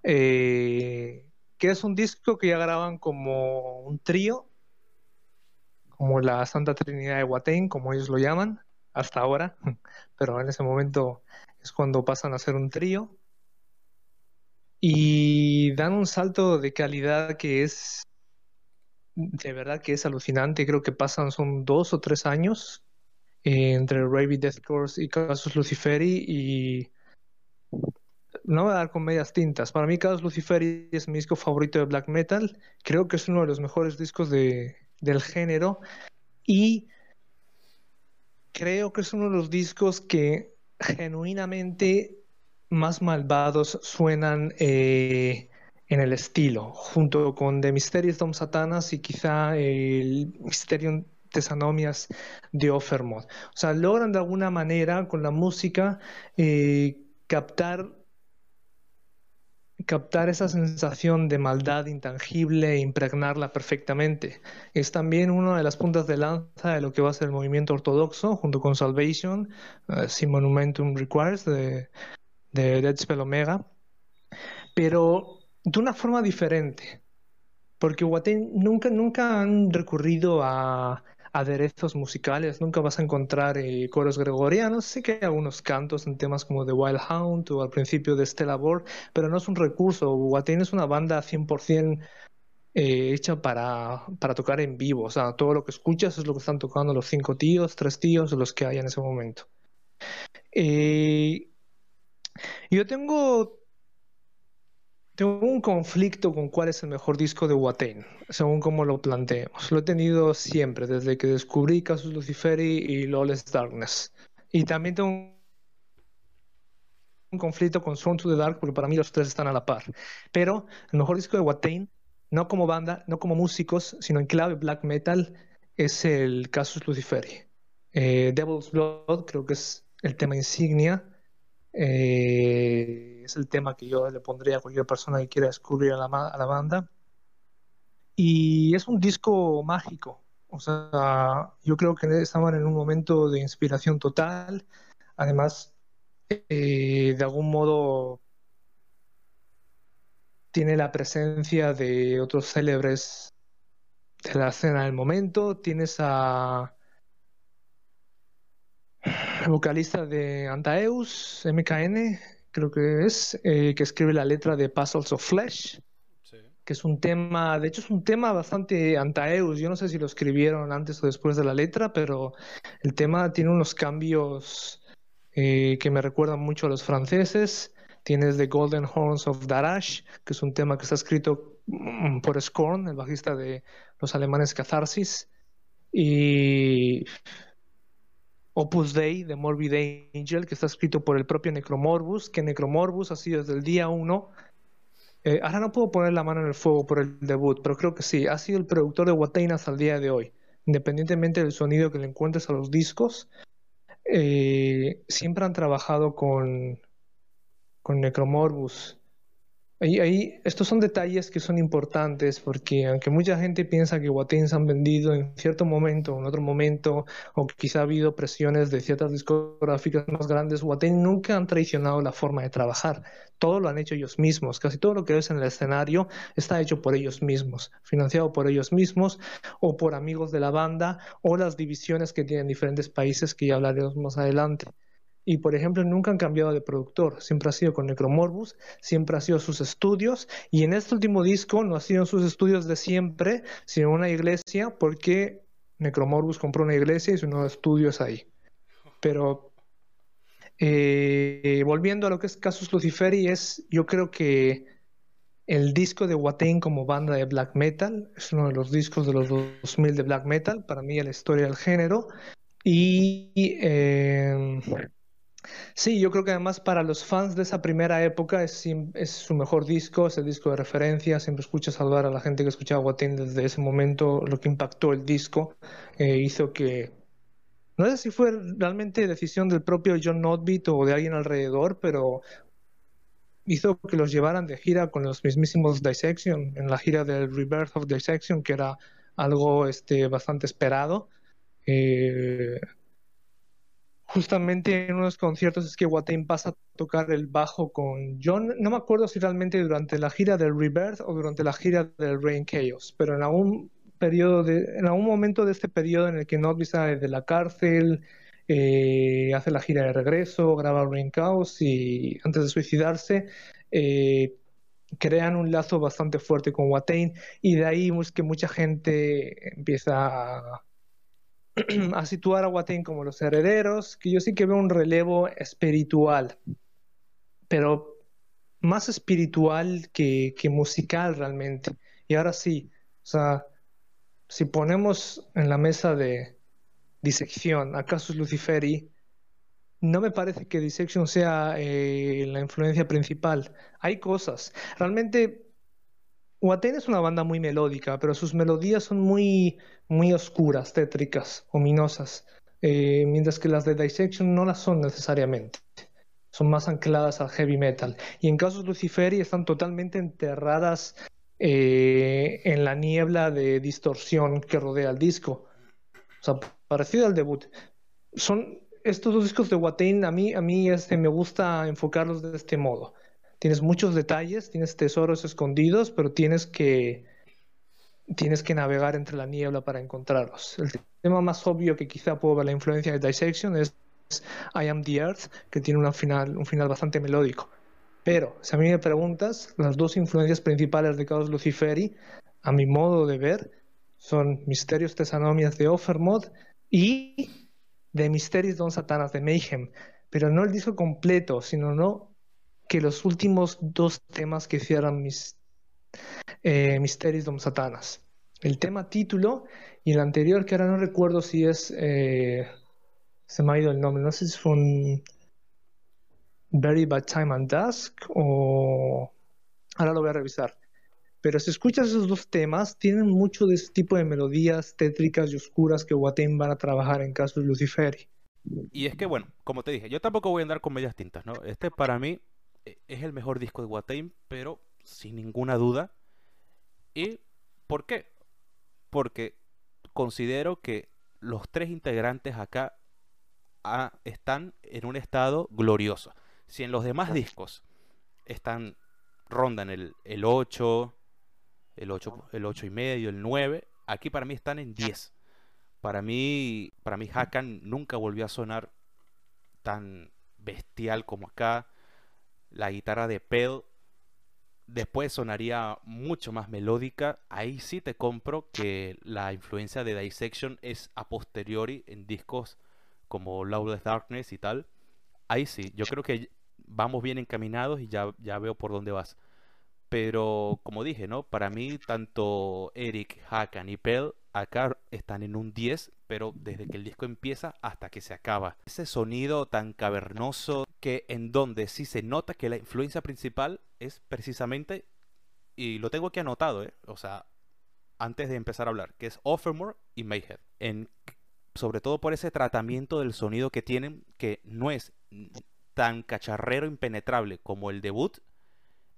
eh, que es un disco que ya graban como un trío, como la Santa Trinidad de Watain, como ellos lo llaman, hasta ahora, pero en ese momento es cuando pasan a ser un trío. Y dan un salto de calidad que es, de verdad que es alucinante. Creo que pasan, son dos o tres años eh, entre Ravi Death Course y Casus Luciferi y no voy a dar con medias tintas. Para mí Casus Luciferi es mi disco favorito de black metal. Creo que es uno de los mejores discos de, del género y creo que es uno de los discos que genuinamente más malvados suenan eh, en el estilo, junto con The Mysterious Dom Satanas y quizá el Mysterium Tesanomias de Offermod. O sea, logran de alguna manera con la música eh, captar captar esa sensación de maldad intangible e impregnarla perfectamente. Es también una de las puntas de lanza de lo que va a ser el movimiento ortodoxo, junto con Salvation, uh, Si Monumentum Requires, de, de Dead Spell Omega, pero de una forma diferente, porque Watain nunca, nunca han recurrido a aderezos musicales, nunca vas a encontrar eh, coros gregorianos, sí que hay algunos cantos en temas como The Wild Hound o al principio de Stella Board, pero no es un recurso, Watain es una banda 100% eh, hecha para, para tocar en vivo, o sea, todo lo que escuchas es lo que están tocando los cinco tíos, tres tíos, los que hay en ese momento. Eh, yo tengo tengo un conflicto con cuál es el mejor disco de Watain, según cómo lo planteemos. Lo he tenido siempre, desde que descubrí Casus Luciferi y Lawless Darkness. Y también tengo un conflicto con Sworn to the Dark, porque para mí los tres están a la par. Pero el mejor disco de Watain, no como banda, no como músicos, sino en clave black metal, es el Casus Luciferi. Eh, Devil's Blood creo que es el tema insignia. Eh, es el tema que yo le pondría a cualquier persona que quiera descubrir a la, banda. Y es un disco mágico. O sea, yo creo que estaban en un momento de inspiración total. Además, eh, de algún modo tiene la presencia de otros célebres de la escena del momento. Tienes a vocalista de Antaeus, MKN, creo que es, eh, que escribe la letra de Puzzles of Flesh, sí. que es un tema, de hecho es un tema bastante Antaeus, yo no sé si lo escribieron antes o después de la letra, pero el tema tiene unos cambios eh, que me recuerdan mucho a los franceses. Tienes The Golden Horns of Darash, que es un tema que está escrito mm, por Scorn, el bajista de los alemanes Catharsis. Y Opus Dei de Morbid Angel, que está escrito por el propio Necromorbus, que Necromorbus ha sido desde el día 1. Eh, ahora no puedo poner la mano en el fuego por el debut, pero creo que sí. Ha sido el productor de Watain hasta el día de hoy. Independientemente del sonido que le encuentres a los discos, eh, siempre han trabajado con, con Necromorbus. Ahí, estos son detalles que son importantes porque aunque mucha gente piensa que Watain se han vendido en cierto momento en otro momento, o que quizá ha habido presiones de ciertas discográficas más grandes, Watain nunca han traicionado la forma de trabajar. Todo lo han hecho ellos mismos. Casi todo lo que ves en el escenario está hecho por ellos mismos, financiado por ellos mismos o por amigos de la banda o las divisiones que tienen diferentes países que ya hablaremos más adelante. Y por ejemplo, nunca han cambiado de productor, siempre ha sido con Necromorbus, siempre ha sido sus estudios. Y en este último disco no ha sido sus estudios de siempre, sino una iglesia, porque Necromorbus compró una iglesia y su nuevo estudio es ahí. Pero eh, volviendo a lo que es Casus Luciferi, es, yo creo que el disco de Watain como banda de black metal es uno de los discos de los 2000 de black metal, para mí la historia del género. Y eh, Sí, yo creo que además para los fans de esa primera época es, su mejor disco, es el disco de referencia. Siempre escucho saludar a la gente que escuchaba Watain desde ese momento. Lo que impactó el disco eh, hizo que. No sé si fue realmente decisión del propio John Notbeat o de alguien alrededor, pero hizo que los llevaran de gira con los mismísimos Dissection, en la gira del Rebirth of Dissection, que era algo este, bastante esperado. Eh, justamente en unos conciertos es que Watain pasa a tocar el bajo con John. No me acuerdo si realmente durante la gira del Rebirth o durante la gira del Rain Chaos, pero en algún periodo de, en algún momento de este periodo en el que Notby sale de la cárcel, eh, hace la gira de regreso, graba Rain Chaos y antes de suicidarse eh, crean un lazo bastante fuerte con Watain y de ahí es que mucha gente empieza a a situar a Watain como los herederos, que yo sí que veo un relevo espiritual, pero más espiritual que, musical realmente. Y ahora sí, o sea, si ponemos en la mesa de disección a Casus Luciferi, no me parece que Dissection sea eh, la influencia principal. Hay cosas. Realmente Watain es una banda muy melódica, pero sus melodías son muy, muy oscuras, tétricas, ominosas, eh, mientras que las de Dissection no las son necesariamente. Son más ancladas al heavy metal. Y en casos Luciferi están totalmente enterradas eh, en la niebla de distorsión que rodea el disco. O sea, parecido al debut. Son estos dos discos de Watain, a mí, a mí este, me gusta enfocarlos de este modo tienes muchos detalles, tienes tesoros escondidos, pero tienes que, tienes que navegar entre la niebla para encontrarlos. El tema más obvio que quizá puedo ver la influencia de Dissection es I Am the Earth, que tiene un final, un final bastante melódico. Pero, si a mí me preguntas, las dos influencias principales de Chaos Luciferi, a mi modo de ver, son Misterios Tesanomias de Offermod y de Misterios Don Satanas de Mayhem. Pero no el disco completo, sino no que los últimos dos temas que cierran mis eh, Misterios Dom Satanas. El tema título y el anterior, que ahora no recuerdo si es. Eh, se me ha ido el nombre, no sé si fue un. Very Bad Time and Dusk o. Ahora lo voy a revisar. Pero si escuchas esos dos temas, tienen mucho de ese tipo de melodías tétricas y oscuras que Watain van a trabajar en casos Luciferi. Y es que, bueno, como te dije, yo tampoco voy a andar con medias tintas, ¿no? Este para mí es el mejor disco de Watain, pero sin ninguna duda. ¿Y por qué? Porque considero que los tres integrantes acá ah, están en un estado glorioso. Si en los demás discos están rondan el, el 8, el 8, el 8 y medio, el 9, aquí para mí están en 10. Para mí, para mí Hakan nunca volvió a sonar tan bestial como acá la guitarra de Pell después sonaría mucho más melódica. Ahí sí te compro que la influencia de Dissection es a posteriori en discos como Lawless Darkness y tal. Ahí sí, yo creo que vamos bien encaminados y ya, ya veo por dónde vas. Pero como dije, ¿no? Para mí, tanto Eric, Hakan y Pell acá están en un 10, pero desde que el disco empieza hasta que se acaba. Ese sonido tan cavernoso que en donde sí se nota que la influencia principal es precisamente, y lo tengo aquí anotado, ¿eh? o sea, antes de empezar a hablar, que es Offermore y Mayhead. En, sobre todo por ese tratamiento del sonido que tienen, que no es tan cacharrero impenetrable como el debut,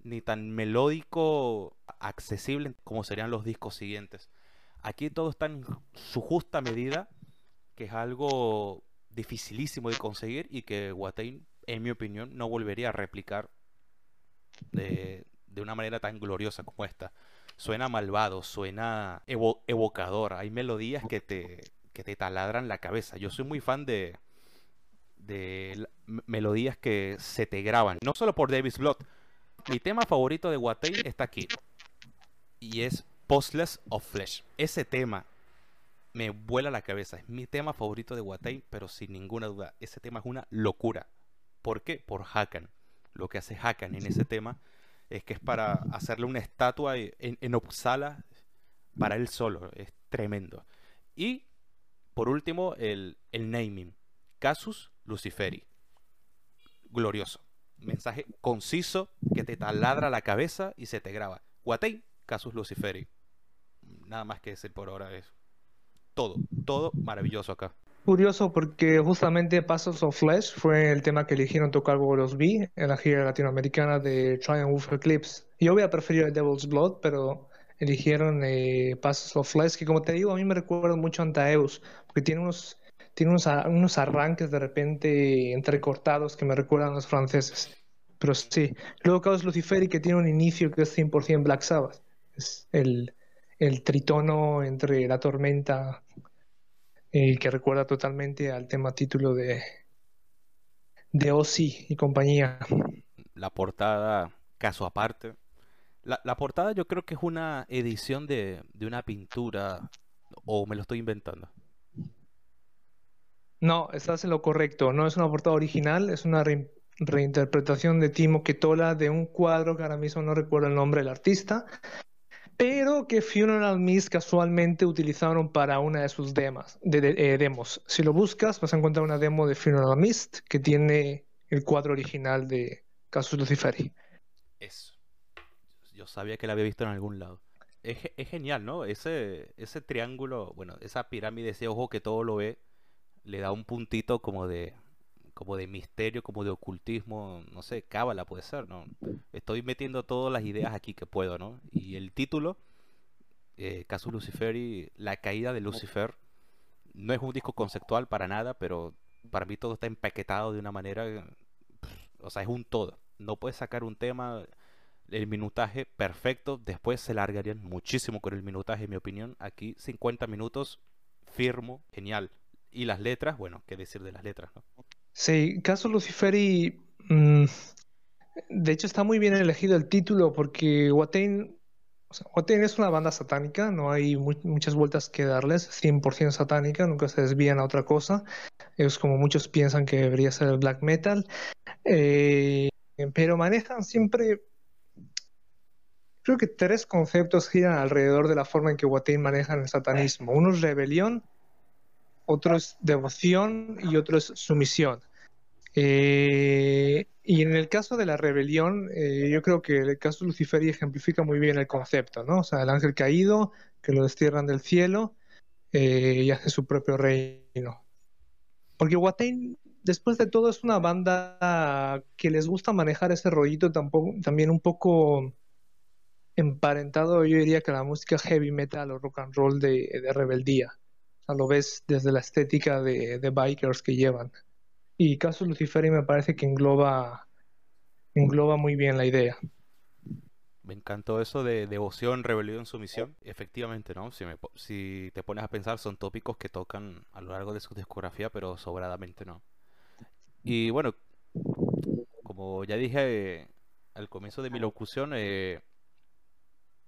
ni tan melódico, accesible como serían los discos siguientes. Aquí todo está en su justa medida, que es algo dificilísimo de conseguir y que Watain, en mi opinión, no volvería a replicar de, una manera tan gloriosa como esta. Suena malvado, suena evocador, hay melodías que te, que te taladran la cabeza. Yo soy muy fan de, de melodías que se te graban, no solo por Davis Blood. Mi tema favorito de Watain está aquí y es Postless of Flesh. Ese tema me vuela la cabeza. Es mi tema favorito de Watain, pero sin ninguna duda. Ese tema es una locura. ¿Por qué? Por Hakan. Lo que hace Hakan en ese tema es que es para hacerle una estatua en, en Uppsala para él solo. Es tremendo. Y por último, el, el naming. Casus Luciferi. Glorioso. Mensaje conciso que te taladra la cabeza y se te graba. Watain, Casus Luciferi. Nada más que decir por ahora eso todo, todo maravilloso acá. Curioso porque justamente Passos of Flesh fue el tema que eligieron tocar los B en la gira latinoamericana de Triumph Eclipse. Yo hubiera preferido el Devil's Blood, pero eligieron eh, Passos of Flesh, que como te digo, a mí me recuerda mucho a Antaeus, porque tiene unos, tiene unos, unos arranques de repente entrecortados que me recuerdan a los franceses. Pero sí, luego Caos Luciferi que tiene un inicio que es 100% Black Sabbath. Es el, el tritono entre la tormenta, eh, que recuerda totalmente al tema título de, de Ozzy y compañía. La portada, caso aparte. La, portada yo creo que es una edición de, una pintura, o me lo estoy inventando. No, estás en lo correcto. No es una portada original, es una reinterpretación de Timo Ketola de un cuadro que ahora mismo no recuerdo el nombre del artista, pero que Funeral Mist casualmente utilizaron para una de sus demos, eh, demos. Si lo buscas, vas a encontrar una demo de Funeral Mist que tiene el cuadro original de Casus Luciferi. Eso. Yo sabía que la había visto en algún lado. Es, es, genial, ¿no? Ese, ese triángulo, bueno, esa pirámide, ese ojo que todo lo ve, le da un puntito como de, como de misterio, como de ocultismo, no sé, cábala puede ser, ¿no? Estoy metiendo todas las ideas aquí que puedo, ¿no? Y el título, eh, Caso Luciferi, La caída de Lucifer, no es un disco conceptual para nada, pero para mí todo está empaquetado de una manera, o sea, es un todo. No puedes sacar un tema, el minutaje perfecto, después se largarían muchísimo con el minutaje, en mi opinión. Aquí 50 minutos, firmo, genial. Y las letras, bueno, qué decir de las letras, ¿no? Sí, caso Luciferi, mm, de hecho está muy bien elegido el título porque Watain, es una banda satánica, no hay muchas vueltas que darles, 100% satánica, nunca se desvían a otra cosa. Es como muchos piensan que debería ser el black metal, eh, pero manejan siempre, creo que tres conceptos giran alrededor de la forma en que Watain maneja el satanismo. Uno es rebelión, otro es devoción y otro es sumisión. Eh, y en el caso de la rebelión, eh, yo creo que el caso de Lucifer ejemplifica muy bien el concepto, ¿no? O sea, el ángel caído, que lo destierran del cielo eh, y hace su propio reino. Porque Watain, después de todo, es una banda que les gusta manejar ese rollito tampoco, también un poco emparentado, yo diría que la música heavy metal o rock and roll de rebeldía lo ves desde la estética de, bikers que llevan. Y Caso Luciferi me parece que engloba, engloba muy bien la idea. Me encantó eso de devoción, rebelión, sumisión. Efectivamente, ¿no? Si, si te pones a pensar, son tópicos que tocan a lo largo de su discografía, pero sobradamente no. Y bueno, como ya dije al comienzo de mi locución, eh,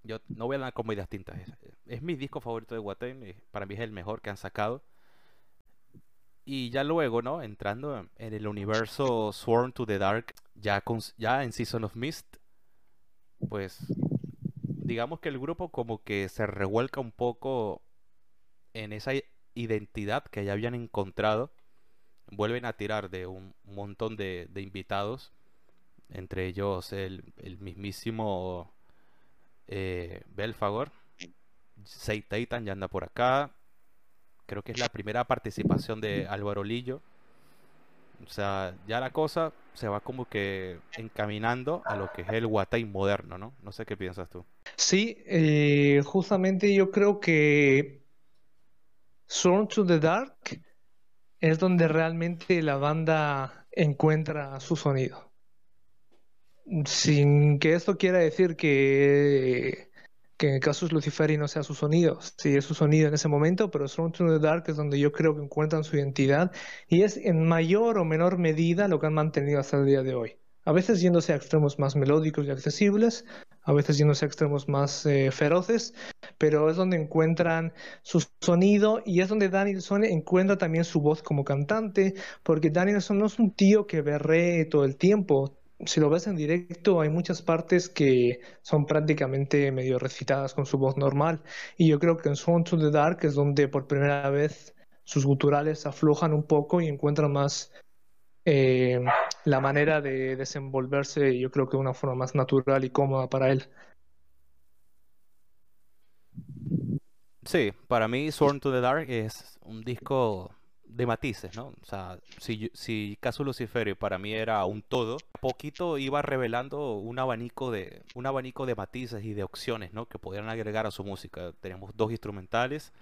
yo no voy a hablar con ideas tintas. Es, mi disco favorito de Watain. Para mí es el mejor que han sacado. Y ya luego, ¿no? Entrando en el universo Sworn to the Dark, ya, con, ya en Season of Mist, pues digamos que el grupo como que se revuelca un poco en esa identidad que ya habían encontrado. Vuelven a tirar de un montón de, invitados, entre ellos el, el mismísimo eh, Belfagor. Seitaitan ya anda por acá. Creo que es la primera participación de Álvaro Lillo. O sea, ya la cosa se va como que encaminando a lo que es el Watain moderno, ¿no? No sé qué piensas tú. Sí, eh, justamente yo creo que Sworn to the Dark es donde realmente la banda encuentra su sonido. Sin que esto quiera decir que que en el caso de Luciferi no sea su sonido, sí es su sonido en ese momento, pero Strong to the Dark es donde yo creo que encuentran su identidad y es en mayor o menor medida lo que han mantenido hasta el día de hoy. A veces yéndose a extremos más melódicos y accesibles, a veces yéndose a extremos más eh, feroces, pero es donde encuentran su sonido y es donde Danielson encuentra también su voz como cantante, porque Danielson no es un tío que berree todo el tiempo, si lo ves en directo, hay muchas partes que son prácticamente medio recitadas con su voz normal. Y yo creo que en Swan to the Dark es donde por primera vez sus guturales aflojan un poco y encuentran más eh, la manera de desenvolverse, yo creo que de una forma más natural y cómoda para él. Sí, para mí Sworn to the Dark es un disco de matices, ¿no? O sea, si, si Caso Luciferio para mí era un todo, poquito iba revelando un abanico de un abanico de matices y de opciones, ¿no? Que podían agregar a su música. Tenemos dos instrumentales,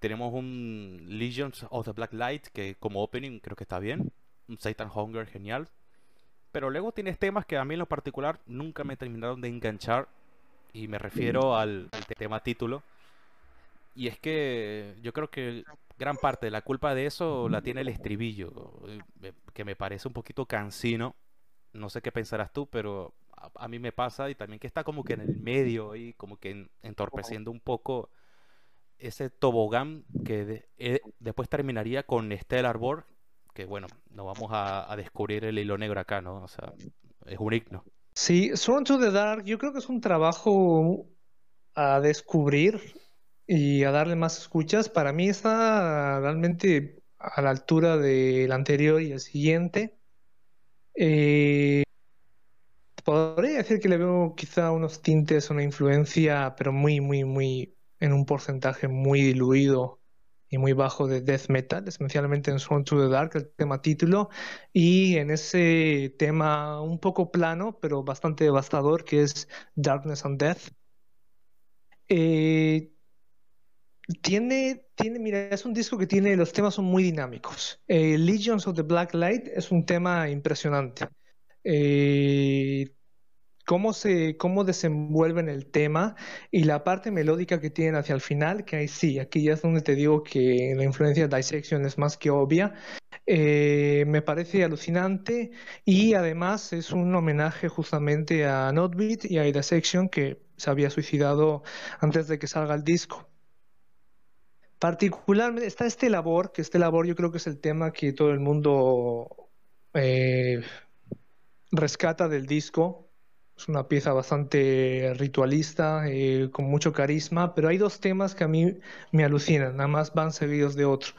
tenemos un Legions of the Black Light que como opening creo que está bien, un Satan Hunger genial, pero luego tienes temas que a mí en lo particular nunca me terminaron de enganchar y me refiero al, al tema título. Y es que yo creo que gran parte de la culpa de eso la tiene el estribillo, eh, que me parece un poquito cansino. No sé qué pensarás tú, pero a, mí me pasa y también que está como que en el medio y como que entorpeciendo un poco ese tobogán que eh, después terminaría con Stellar Arbor, que bueno, no vamos a, descubrir el hilo negro acá, ¿no? O sea, es un himno. Sí, Sworn to the Dark, yo creo que es un trabajo a descubrir y a darle más escuchas. Para mí está realmente a la altura del anterior y el siguiente. Eh, podría decir que le veo quizá unos tintes, una influencia, pero muy, muy, muy, en un porcentaje muy diluido y muy bajo de death metal, especialmente en Sworn to the Dark, el tema título, y en ese tema un poco plano, pero bastante devastador, que es Darkness and Death. Eh, tiene, tiene, mira, es un disco que tiene, los temas son muy dinámicos. Eh, Legions of the Black Light es un tema impresionante. Eh, cómo se, cómo desenvuelven el tema y la parte melódica que tienen hacia el final, que ahí sí, aquí ya es donde te digo que la influencia de Dissection es más que obvia. Eh, me parece alucinante y además es un homenaje justamente a Notbeat y a Dissection que se había suicidado antes de que salga el disco. Particularmente está este labor, que este labor yo creo que es el tema que todo el mundo eh, rescata del disco. Es una pieza bastante ritualista, eh, con mucho carisma, pero hay dos temas que a mí me alucinan, nada más van seguidos de otro.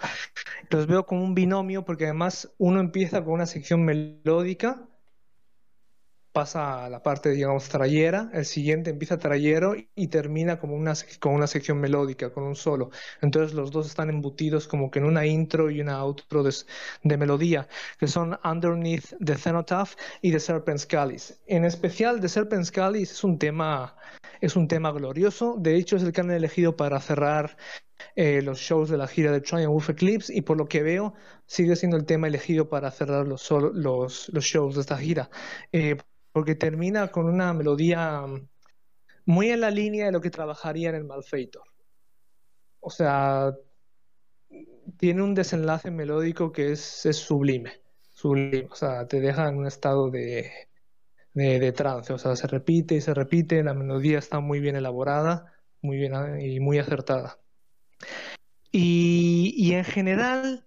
Los veo como un binomio porque además uno empieza con una sección melódica pasa a la parte, digamos, trayera, el siguiente empieza trayero y termina como una, con una sección melódica, con un solo. Entonces los dos están embutidos como que en una intro y una outro de, melodía, que son Underneath the Cenotaph y The Serpent's Calice. En especial, The Serpent's Calice es un tema, es un tema glorioso, de hecho es el que han elegido para cerrar eh, los shows de la gira de Triumph Eclipse y por lo que veo sigue siendo el tema elegido para cerrar los, los, los shows de esta gira. Eh, porque termina con una melodía mm, muy en la línea de lo que trabajaría en el Malfeitor. O sea, tiene un desenlace melódico que es, sublime, sublime, o sea, te deja en un estado de, de, trance, o sea, se repite y se repite, la melodía está muy bien elaborada, muy bien y muy acertada. Y, y en general,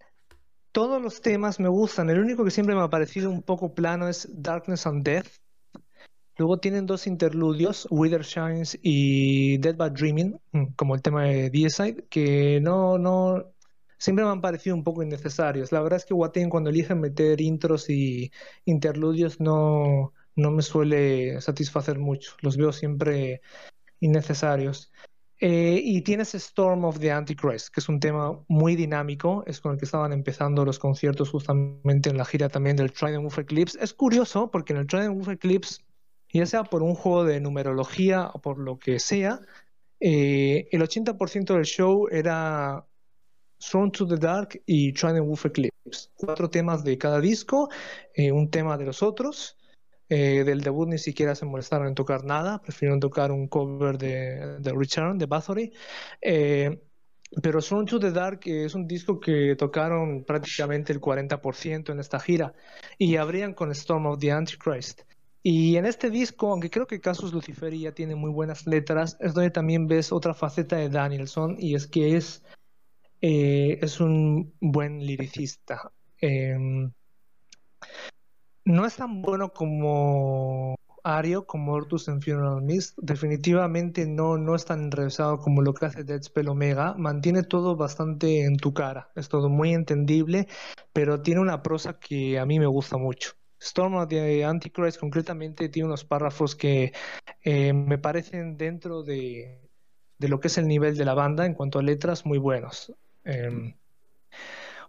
todos los temas me gustan, el único que siempre me ha parecido un poco plano es Darkness and Death, Luego tienen dos interludios, Wither Shines y Dead Bad Dreaming, mm, como el tema de Deicide, que no, no, siempre me han parecido un poco innecesarios. La verdad es que Watain cuando eligen meter intros y interludios no, no me suele satisfacer mucho. Los veo siempre innecesarios. Eh, y tienes Storm of the Antichrist, que es un tema muy dinámico, es con el que estaban empezando los conciertos justamente en la gira también del Trident Wolf Eclipse. Es curioso porque en el Trident Wolf Eclipse, ya sea por un juego de numerología o por lo que sea, eh, el 80% del show era Thrown to the Dark y Trident Wolf Eclipse. Cuatro temas de cada disco, eh, un tema de los otros. Eh, del debut ni siquiera se molestaron en tocar nada, prefirieron tocar un cover de, de Return, de Bathory. Pero Thrown to the Dark es un disco que tocaron prácticamente el 40% en esta gira y abrían con Storm of the Antichrist. Y en este disco, aunque creo que Casus Luciferi ya tiene muy buenas letras, es donde también ves otra faceta de Danielson y es que es eh, es un buen liricista. Em, no es tan bueno como Ario, como Ortus en Funeral Mist. Definitivamente no, no es tan enrevesado como lo que hace Dead Spell Omega. Mantiene todo bastante en tu cara. Es todo muy entendible, pero tiene una prosa que a mí me gusta mucho. Storm of the Antichrist concretamente tiene unos párrafos que eh, me parecen dentro de, de lo que es el nivel de la banda en cuanto a letras muy buenos. Em,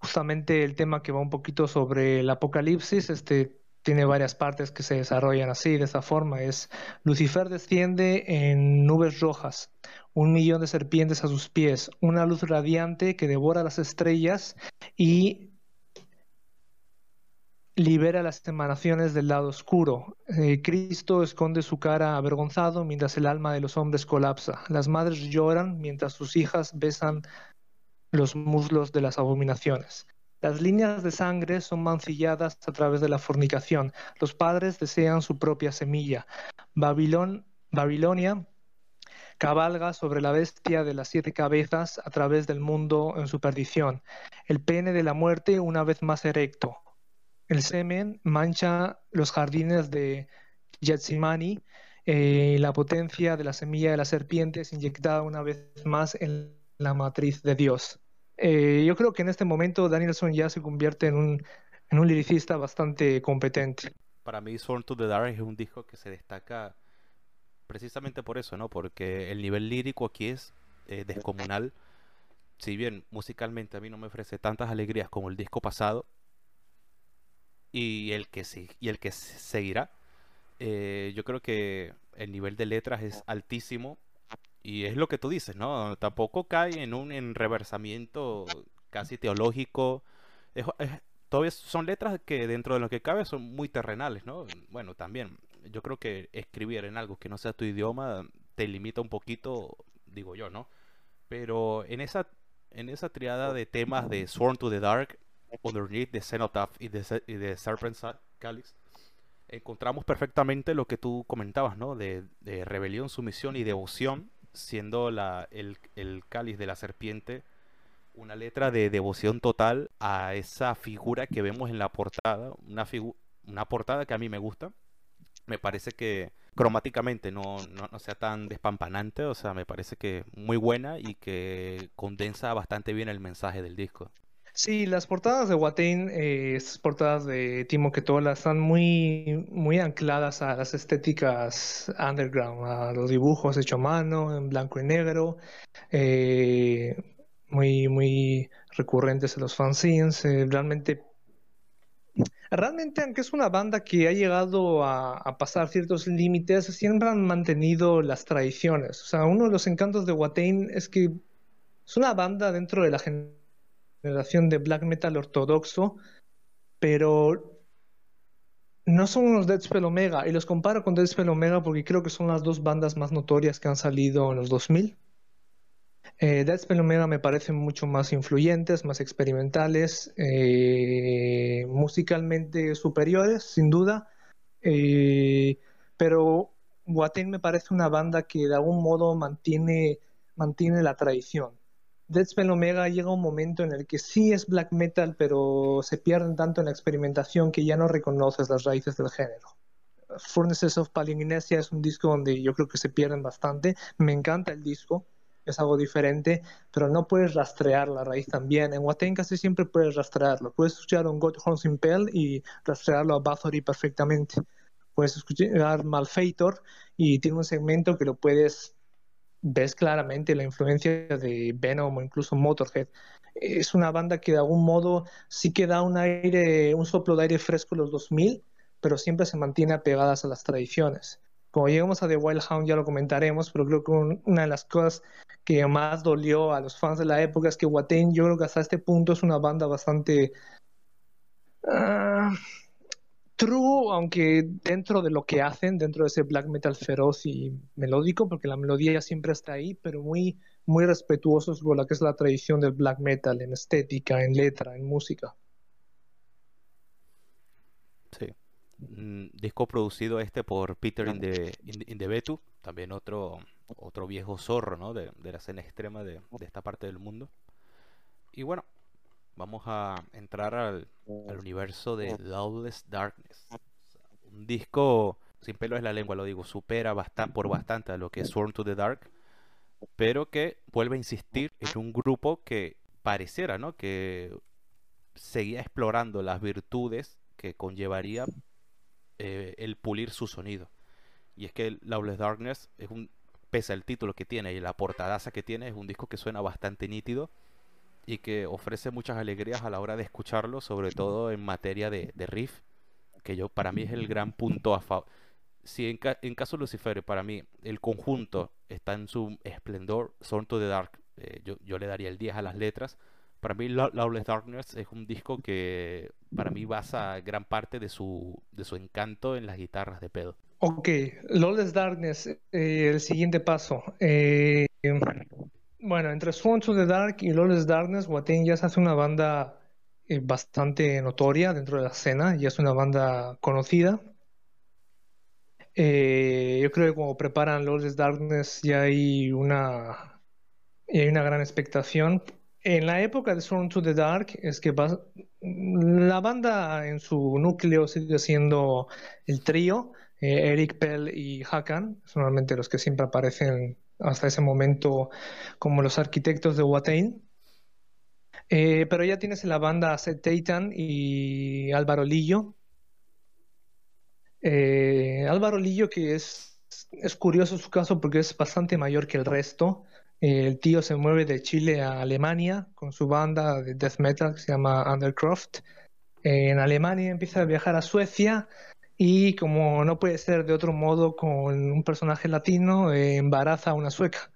justamente el tema que va un poquito sobre el apocalipsis, este tiene varias partes que se desarrollan así, de esa forma. Es Lucifer desciende en nubes rojas, un millón de serpientes a sus pies, una luz radiante que devora las estrellas y libera las emanaciones del lado oscuro. Eh, Cristo esconde su cara avergonzado mientras el alma de los hombres colapsa. Las madres lloran mientras sus hijas besan los muslos de las abominaciones. Las líneas de sangre son mancilladas a través de la fornicación. Los padres desean su propia semilla. Babilón, Babilonia cabalga sobre la bestia de las siete cabezas a través del mundo en su perdición. El pene de la muerte una vez más erecto. El semen mancha los jardines de Getsimani. Eh, la potencia de la semilla de la serpiente es inyectada una vez más en la matriz de Dios. Eh, yo creo que en este momento Danielson ya se convierte en un, en un liricista bastante competente. Para mí, Sworn to the Dark es un disco que se destaca precisamente por eso, ¿no? Porque el nivel lírico aquí es eh, descomunal. Si bien musicalmente a mí no me ofrece tantas alegrías como el disco pasado y el que, sí, y el que seguirá, eh, yo creo que el nivel de letras es altísimo y es lo que tú dices, ¿no? Tampoco cae en un enreversamiento casi teológico. todavía son letras que dentro de lo que cabe son muy terrenales, ¿no? Bueno, también yo creo que escribir en algo que no sea tu idioma te limita un poquito, digo yo, ¿no? Pero en esa, en esa triada de temas de Sworn to the Dark, Underneath, the Cenotaph y de, y Serpent's Calyx, encontramos perfectamente lo que tú comentabas, ¿no? De, rebelión, sumisión y devoción siendo la, el, cáliz de la serpiente una letra de devoción total a esa figura que vemos en la portada, una, una portada que a mí me gusta. Me parece que cromáticamente no, no, sea tan despampanante, o sea, me parece que muy buena y que condensa bastante bien el mensaje del disco. Sí, las portadas de Watain, eh, estas portadas de Timo Ketola, están muy, muy ancladas a las estéticas underground, a los dibujos hechos a mano, en blanco y negro, eh, muy, muy recurrentes en los fanzines. Eh, realmente, realmente, aunque es una banda que ha llegado a, pasar ciertos límites, siempre han mantenido las tradiciones. O sea, uno de los encantos de Watain es que es una banda dentro de la generación de black metal ortodoxo, pero no son unos Deadspell Omega, y los comparo con Deadspell Omega porque creo que son las dos bandas más notorias que han salido en los 2000. Eh, Deadspell Omega me parecen mucho más influyentes, más experimentales, eh, musicalmente superiores, sin duda, eh, pero Watain me parece una banda que de algún modo mantiene, mantiene la tradición. Deadspell Omega llega un momento en el que sí es black metal, pero se pierden tanto en la experimentación que ya no reconoces las raíces del género. Furnaces of Palingenesia es un disco donde yo creo que se pierden bastante. Me encanta el disco, es algo diferente, pero no puedes rastrear la raíz también. En Watain casi siempre puedes rastrearlo. Puedes escuchar un God Horns Impel y rastrearlo a Bathory perfectamente. Puedes escuchar Malfeitor y tiene un segmento que lo puedes ves claramente la influencia de Venom o incluso Motorhead. Es una banda que de algún modo sí que da un aire, un soplo de aire fresco en los 2000, pero siempre se mantiene apegadas a las tradiciones. Cuando lleguemos a The Wild Hound ya lo comentaremos, pero creo que una de las cosas que más dolió a los fans de la época es que Watain, yo creo que hasta este punto es una banda bastante uh, true, aunque dentro de lo que hacen, dentro de ese black metal feroz y melódico, porque la melodía siempre está ahí, pero muy, muy respetuosos con la que es la tradición del black metal en estética, en letra, en música. Sí. Mm, disco producido este por Peter in the, Betu, también otro, otro viejo zorro ¿no? de, la escena extrema de, de esta parte del mundo. Y bueno, vamos a entrar al, universo de Loveless Darkness. Un disco, sin pelo es la lengua, lo digo, supera bastante, por bastante a lo que es Sworn to the Dark, pero que vuelve a insistir en un grupo que pareciera, ¿no? Que seguía explorando las virtudes que conllevaría eh, el pulir su sonido. Y es que Loveless Darkness es un, pese al título que tiene y la portadaza que tiene, es un disco que suena bastante nítido y que ofrece muchas alegrías a la hora de escucharlo, sobre todo en materia de, riff, que yo para mí es el gran punto a favor. Si en, caso de Lucifer, para mí el conjunto está en su esplendor, Son to the Dark, eh, yo, yo, le daría el 10 a las letras. Para mí Lawless Darkness es un disco que para mí basa gran parte de su, de su encanto en las guitarras de pedo. Ok, Lawless Darkness, eh, el siguiente paso. Eh, bueno, entre Sworn to the Dark y Lawless Darkness, Watain ya se hace una banda eh, bastante notoria dentro de la escena, ya es una banda conocida. Eh, yo creo que como preparan Lawless Darkness ya hay una, hay una gran expectación. En la época de Sworn to the Dark es que la banda en su núcleo sigue siendo el trío, eh, Eric Pell y Hakan, son normalmente los que siempre aparecen hasta ese momento como los arquitectos de Watain. Eh, pero ya tienes en la banda Seth Taitan y Álvaro Lillo. Eh, Álvaro Lillo que es, es curioso su caso porque es bastante mayor que el resto. el tío se mueve de Chile a Alemania con su banda de death metal que se llama Undercroft. en Alemania empieza a viajar a Suecia y como no puede ser de otro modo con un personaje latino, eh, embaraza a una sueca.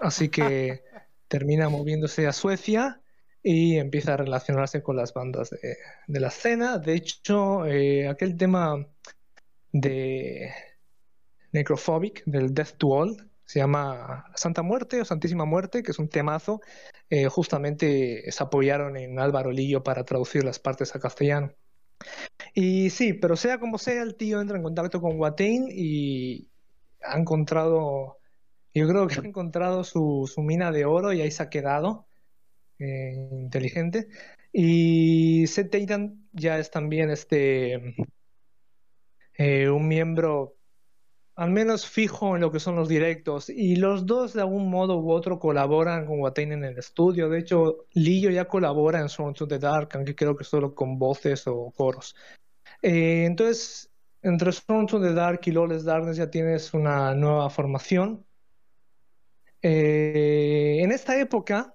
Así que termina moviéndose a Suecia y empieza a relacionarse con las bandas de, la escena. De hecho, eh, aquel tema de Necrophobic, del Death to All, se llama Santa Muerte o Santísima Muerte, que es un temazo. Eh, justamente se apoyaron en Álvaro Lillo para traducir las partes a castellano. Y sí, pero sea como sea, el tío entra en contacto con Watain y ha encontrado, yo creo que ha encontrado su, mina de oro y ahí se ha quedado eh, inteligente. Y Seth Titan ya es también este eh, un miembro al menos fijo en lo que son los directos. Y los dos, de algún modo u otro, colaboran con Watain en el estudio. De hecho, Lillo ya colabora en Song to the Dark, aunque creo que solo con voces o coros. Eh, entonces, entre Song to the Dark y Lawless Darkness ya tienes una nueva formación. Eh, en esta época,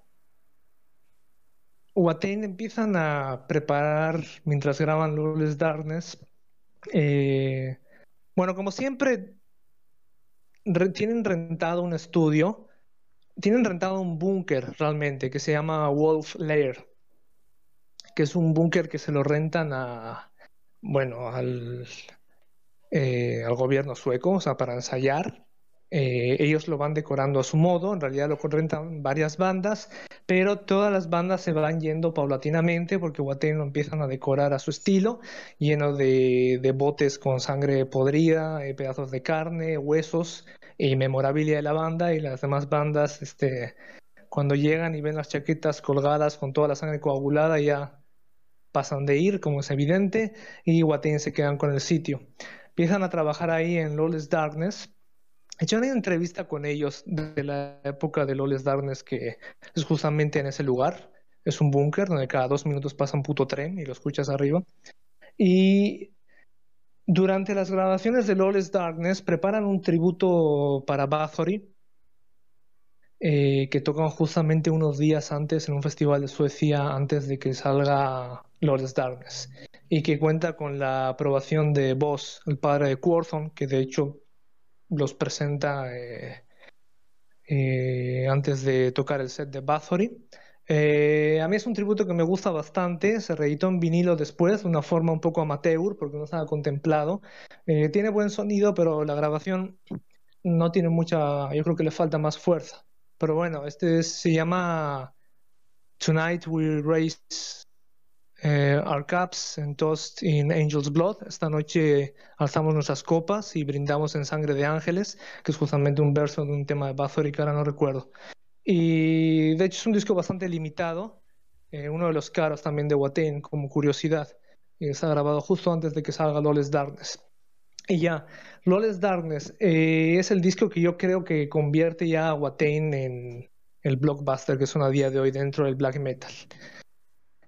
Watain empiezan a preparar, mientras graban Lawless Darkness, eh, bueno, como siempre, tienen rentado un estudio, tienen rentado un búnker realmente que se llama Wolf Lair, que es un búnker que se lo rentan a, bueno, al, eh, al gobierno sueco, o sea, para ensayar. Eh, ellos lo van decorando a su modo, en realidad lo rentan varias bandas, pero todas las bandas se van yendo paulatinamente porque Watain lo empiezan a decorar a su estilo, lleno de, botes con sangre podrida, eh, pedazos de carne, huesos y memorabilia de la banda y las demás bandas, este, cuando llegan y ven las chaquetas colgadas con toda la sangre coagulada ya pasan de ir, como es evidente, y Watain se quedan con el sitio. Empiezan a trabajar ahí en Lawless Darkness, Hecho una entrevista con ellos de la época de Loles Darkness que es justamente en ese lugar. Es un búnker donde cada dos minutos pasa un puto tren y lo escuchas arriba. Y durante las grabaciones de Loles Darkness preparan un tributo para Bathory eh, que tocan justamente unos días antes en un festival de Suecia antes de que salga Lawless Darkness y que cuenta con la aprobación de Boss, el padre de Quorthon, que de hecho los presenta eh, eh, antes de tocar el set de Bathory. Eh, a mí es un tributo que me gusta bastante, se reeditó en vinilo después, de una forma un poco amateur, porque no estaba contemplado. tiene buen sonido, pero la grabación no tiene mucha, yo creo que le falta más fuerza. Pero bueno, este se llama Tonight We Raise eh, our Cups and Toast in Angel's Blood. Esta noche alzamos nuestras copas y brindamos en sangre de ángeles, que es justamente un verso de un tema de Bathory que ahora no recuerdo. Y de hecho es un disco bastante limitado, eh, uno de los caros también de Watain, como curiosidad. Y está grabado justo antes de que salga Lawless Darkness. Y ya, Lawless Darkness eh, es el disco que yo creo que convierte ya a Watain en el blockbuster que son a día de hoy dentro del black metal.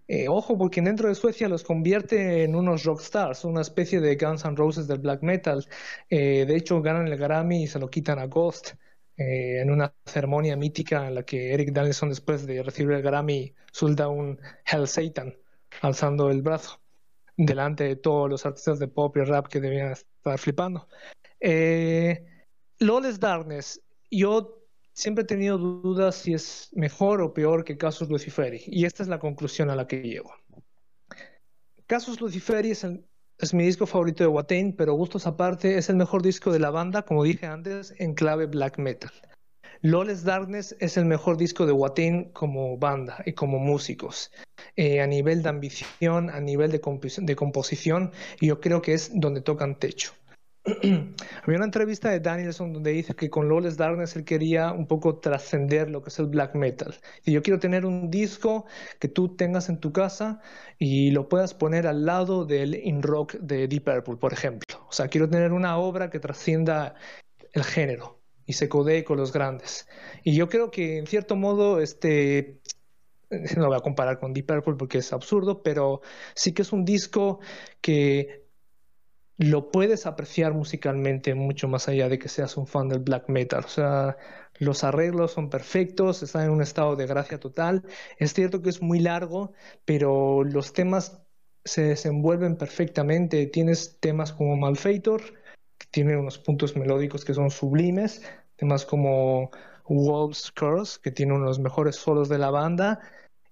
Eh, ojo, porque dentro de Suecia los convierte en unos rockstars, una especie de Guns N' Roses del black metal. Eh, de hecho, ganan el Grammy y se lo quitan a Ghost eh, en una ceremonia mítica en la que Eric Danielson, después de recibir el Grammy, suelta un Hell Satan, alzando el brazo delante de todos los artistas de pop y rap que debían estar flipando. Lawless Darkness, yo siempre he tenido dudas si es mejor o peor que Casus Luciferi, y esta es la conclusión a la que llego. Casus Luciferi es, mi disco favorito de Watain, pero gustos aparte, es el mejor disco de la banda, como dije antes, en clave black metal. Lawless Darkness es el mejor disco de Watain como banda y como músicos. Eh, a nivel de ambición, a nivel de, de composición, yo creo que es donde tocan techo. Había una entrevista de Danielson donde dice que con Lawless Darkness él quería un poco trascender lo que es el black metal. Y yo quiero tener un disco que tú tengas en tu casa y lo puedas poner al lado del in rock de Deep Purple, por ejemplo. O sea, quiero tener una obra que trascienda el género y se codee con los grandes. Y yo creo que en cierto modo este no voy a comparar con Deep Purple porque es absurdo, pero sí que es un disco que lo puedes apreciar musicalmente mucho más allá de que seas un fan del black metal. O sea, los arreglos son perfectos, están en un estado de gracia total. Es cierto que es muy largo, pero los temas se desenvuelven perfectamente. Tienes temas como Malfeitor, que tiene unos puntos melódicos que son sublimes, temas como Wolf's Curse, que tiene uno de los mejores solos de la banda.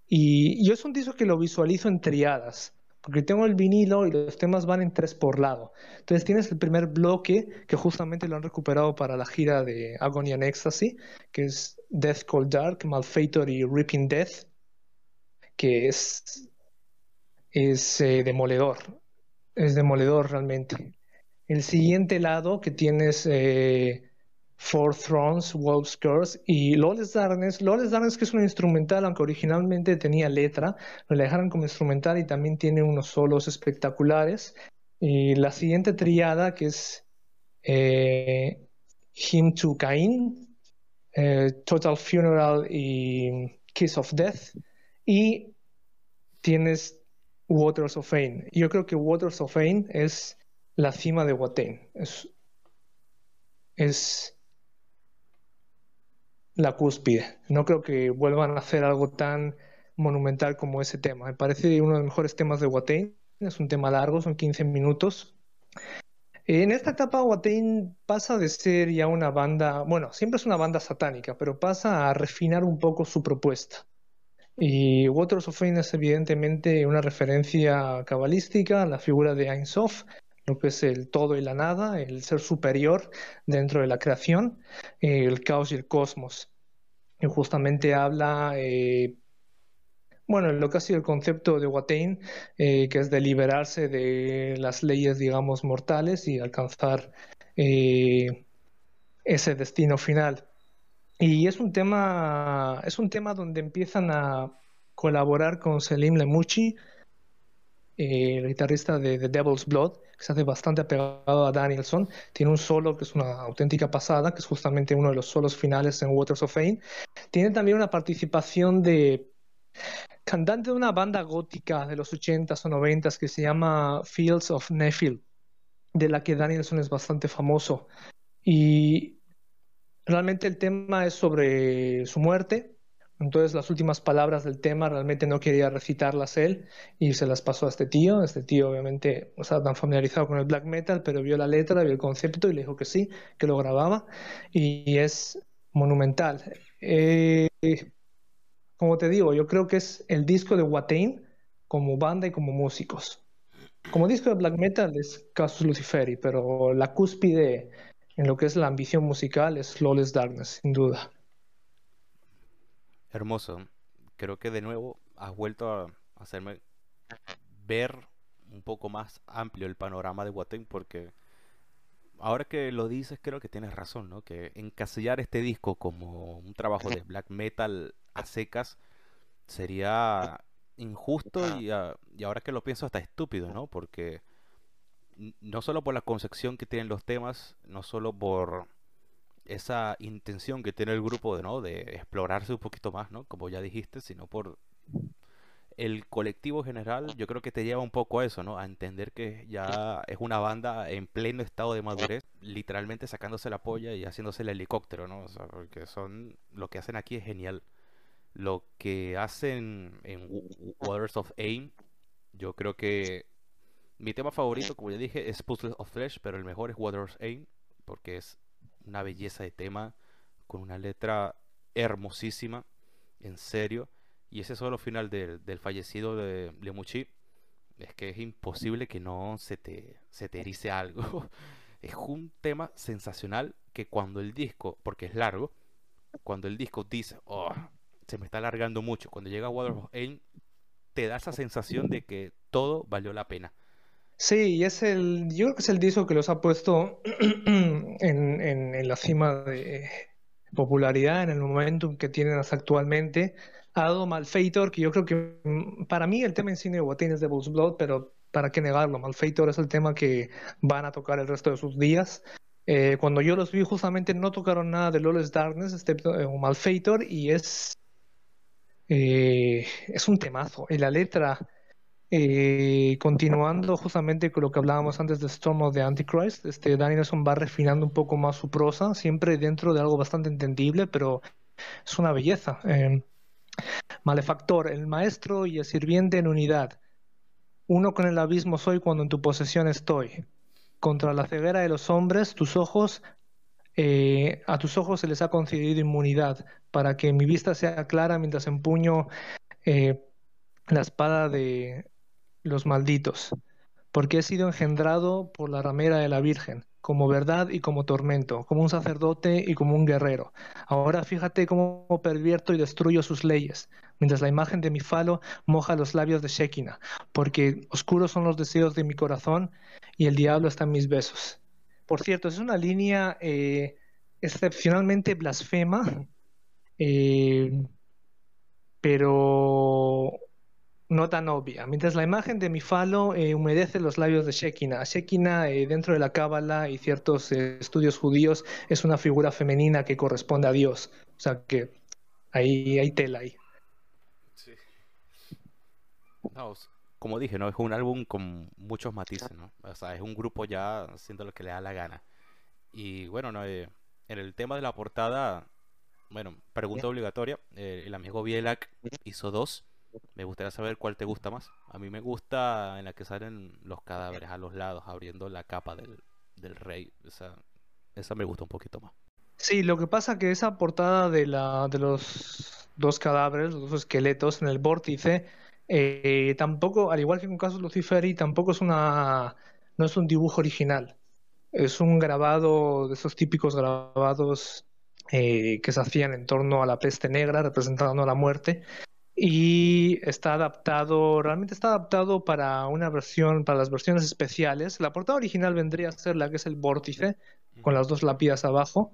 Y yo es un disco que lo visualizo en triadas porque tengo el vinilo y los temas van en tres por lado. Entonces tienes el primer bloque que justamente lo han recuperado para la gira de Agony and Ecstasy, que es Death Cold Dark, Malfeitor y Ripping Death, que es, es eh, demoledor, es demoledor realmente. El siguiente lado que tienes eh, Four Thrones, Wolf's Curse y Lawless Darkness. Lawless Darkness que es un instrumental, aunque originalmente tenía letra, lo dejaron como instrumental y también tiene unos solos espectaculares. Y la siguiente triada que es eh, Hymn to Cain, eh, Total Funeral y Kiss of Death. Y tienes Waters of Fame. Yo creo que Waters of Fame es la cima de Watain. Es, es la cúspide. No creo que vuelvan a hacer algo tan monumental como ese tema. Me parece uno de los mejores temas de Watain. Es un tema largo, son 15 minutos. En esta etapa Watain pasa de ser ya una banda, bueno, siempre es una banda satánica, pero pasa a refinar un poco su propuesta. Y Waters of Fame es evidentemente una referencia cabalística a la figura de Ein Sof, lo que es el todo y la nada, el ser superior dentro de la creación, eh, el caos y el cosmos. Y justamente habla, eh, bueno, lo que ha sido el concepto de Watain, eh, que es de liberarse de las leyes, digamos, mortales y alcanzar ese destino final. Y es un tema, es un tema donde empiezan a colaborar con Selim Lemuchi, el guitarrista de The Devil's Blood, que se hace bastante apegado a Danielson. Tiene un solo que es una auténtica pasada, que es justamente uno de los solos finales en Waters of Fame. Tiene también una participación de cantante de una banda gótica de los 80s o 90s que se llama Fields of Nephil, de la que Danielson es bastante famoso. Y realmente el tema es sobre su muerte. Entonces las últimas palabras del tema realmente no quería recitarlas él y se las pasó a este tío. Este tío obviamente no estaba tan familiarizado con el black metal, pero vio la letra, vio el concepto y le dijo que sí, que lo grababa y es monumental. Eh, como te digo, yo creo que es el disco de Watain como banda y como músicos. Como disco de black metal es Casus Luciferi, pero la cúspide en lo que es la ambición musical es Lawless Darkness, sin duda. Hermoso. Creo que de nuevo has vuelto a hacerme ver un poco más amplio el panorama de Watain porque ahora que lo dices creo que tienes razón, ¿no? Que encasillar este disco como un trabajo de black metal a secas sería injusto y, y ahora que lo pienso hasta estúpido, ¿no? Porque no solo por la concepción que tienen los temas, no solo por esa intención que tiene el grupo de, ¿no? de explorarse un poquito más, ¿no? como ya dijiste, sino por el colectivo general, yo creo que te lleva un poco a eso, ¿no? A entender que ya es una banda en pleno estado de madurez, literalmente sacándose la polla y haciéndose el helicóptero, ¿no? O sea, porque son lo que hacen aquí es genial. Lo que hacen en Waters of Aim, yo creo que mi tema favorito, como ya dije, es Puzzle of Flesh, pero el mejor es Water's Aim, porque es una belleza de tema, con una letra hermosísima, en serio. Y ese solo final del, del fallecido de Lemuchi, es que es imposible que no se te, se te erice algo. es un tema sensacional que cuando el disco, porque es largo, cuando el disco dice, oh, se me está alargando mucho, cuando llega Water's Aim, te da esa sensación de que todo valió la pena. Sí, y es el, yo creo que es el disco que los ha puesto en, en, la cima de popularidad, en el momentum que tienen actualmente. Ha dado Malfeitor, que yo creo que mm, para mí el tema insignia de Watain es de Blood, pero para qué negarlo, Malfeitor es el tema que van a tocar el resto de sus días. Eh, cuando yo los vi, justamente no tocaron nada de Lawless Darkness, excepto eh, Malfeitor, y es, eh, es un temazo. Y la letra eh, continuando justamente con lo que hablábamos antes de Storm of the Antichrist, este, Danielson va refinando un poco más su prosa, siempre dentro de algo bastante entendible, pero es una belleza. Eh, malefactor, el maestro y el sirviente en unidad. Uno con el abismo soy cuando en tu posesión estoy. Contra la ceguera de los hombres, tus ojos, eh, a tus ojos se les ha concedido inmunidad, para que mi vista sea clara mientras empuño la espada de, los malditos, porque he sido engendrado por la ramera de la Virgen, como verdad y como tormento, como un sacerdote y como un guerrero. Ahora fíjate cómo pervierto y destruyo sus leyes, mientras la imagen de mi falo moja los labios de Shekinah, porque oscuros son los deseos de mi corazón y el diablo está en mis besos. Por cierto, es una línea eh, excepcionalmente blasfema, eh, pero no tan obvia. Mientras la imagen de mi falo eh, humedece los labios de Shekinah. Shekinah, eh, dentro de la Cábala y ciertos eh, estudios judíos, es una figura femenina que corresponde a Dios. O sea que ahí hay tela ahí. Sí. como dije, ¿no? Es un álbum con muchos matices, ¿no? O sea, es un grupo ya haciendo lo que le da la gana. Y bueno, ¿no? en el tema de la portada, bueno, pregunta obligatoria. el amigo Bielak hizo dos me gustaría saber cuál te gusta más. A mí me gusta en la que salen los cadáveres a los lados, abriendo la capa del, del rey. Esa, esa me gusta un poquito más. Sí, lo que pasa que esa portada de, la, de los dos cadáveres, los dos esqueletos en el vórtice, eh, tampoco, al igual que con casos Luciferi, tampoco es una, no es un dibujo original. Es un grabado de esos típicos grabados eh, que se hacían en torno a la peste negra, representando la muerte y está adaptado, realmente está adaptado para una versión, para las versiones especiales. La portada original vendría a ser la que es el vórtice, con las dos lápidas abajo.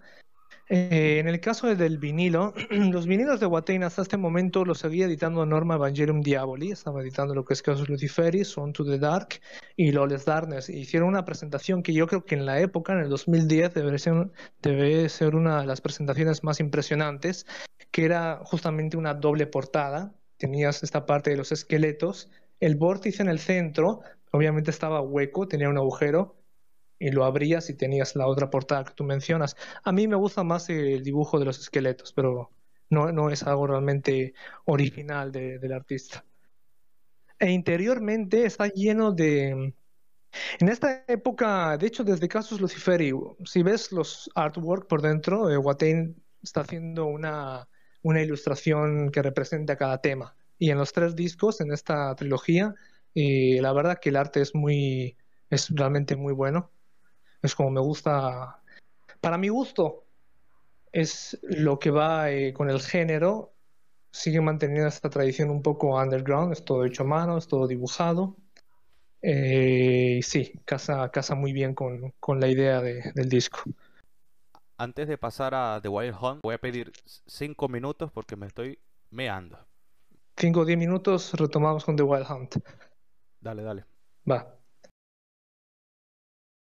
Eh, en el caso del vinilo, los vinilos de Watain hasta este momento los seguía editando Norma Evangelium Diaboli, estaba editando lo que es Casus Luciferis, On to the Dark y Lawless Darkness. Hicieron una presentación que yo creo que en la época, en el 2010, debe ser, debe ser una de las presentaciones más impresionantes, que era justamente una doble portada. Tenías esta parte de los esqueletos, el vórtice en el centro, obviamente estaba hueco, tenía un agujero, y lo abrías y tenías la otra portada que tú mencionas. A mí me gusta más el dibujo de los esqueletos, pero no, no es algo realmente original del artista. E interiormente está lleno de... En esta época, de hecho, desde Casus Luciferi, si ves los artwork por dentro, eh, está haciendo una, una ilustración que representa cada tema. Y en los tres discos, en esta trilogía, la verdad que el arte es muy, es realmente muy bueno. Es como me gusta, para mi gusto, es lo que va eh, con el género. Sigue manteniendo esta tradición un poco underground, es todo hecho a mano, es todo dibujado. Eh, sí, casa, casa muy bien con, con la idea de, del disco. Antes de pasar a The Wild Hunt, voy a pedir cinco minutos porque me estoy meando. Cinco o diez minutos, retomamos con The Wild Hunt. Dale, dale. Va.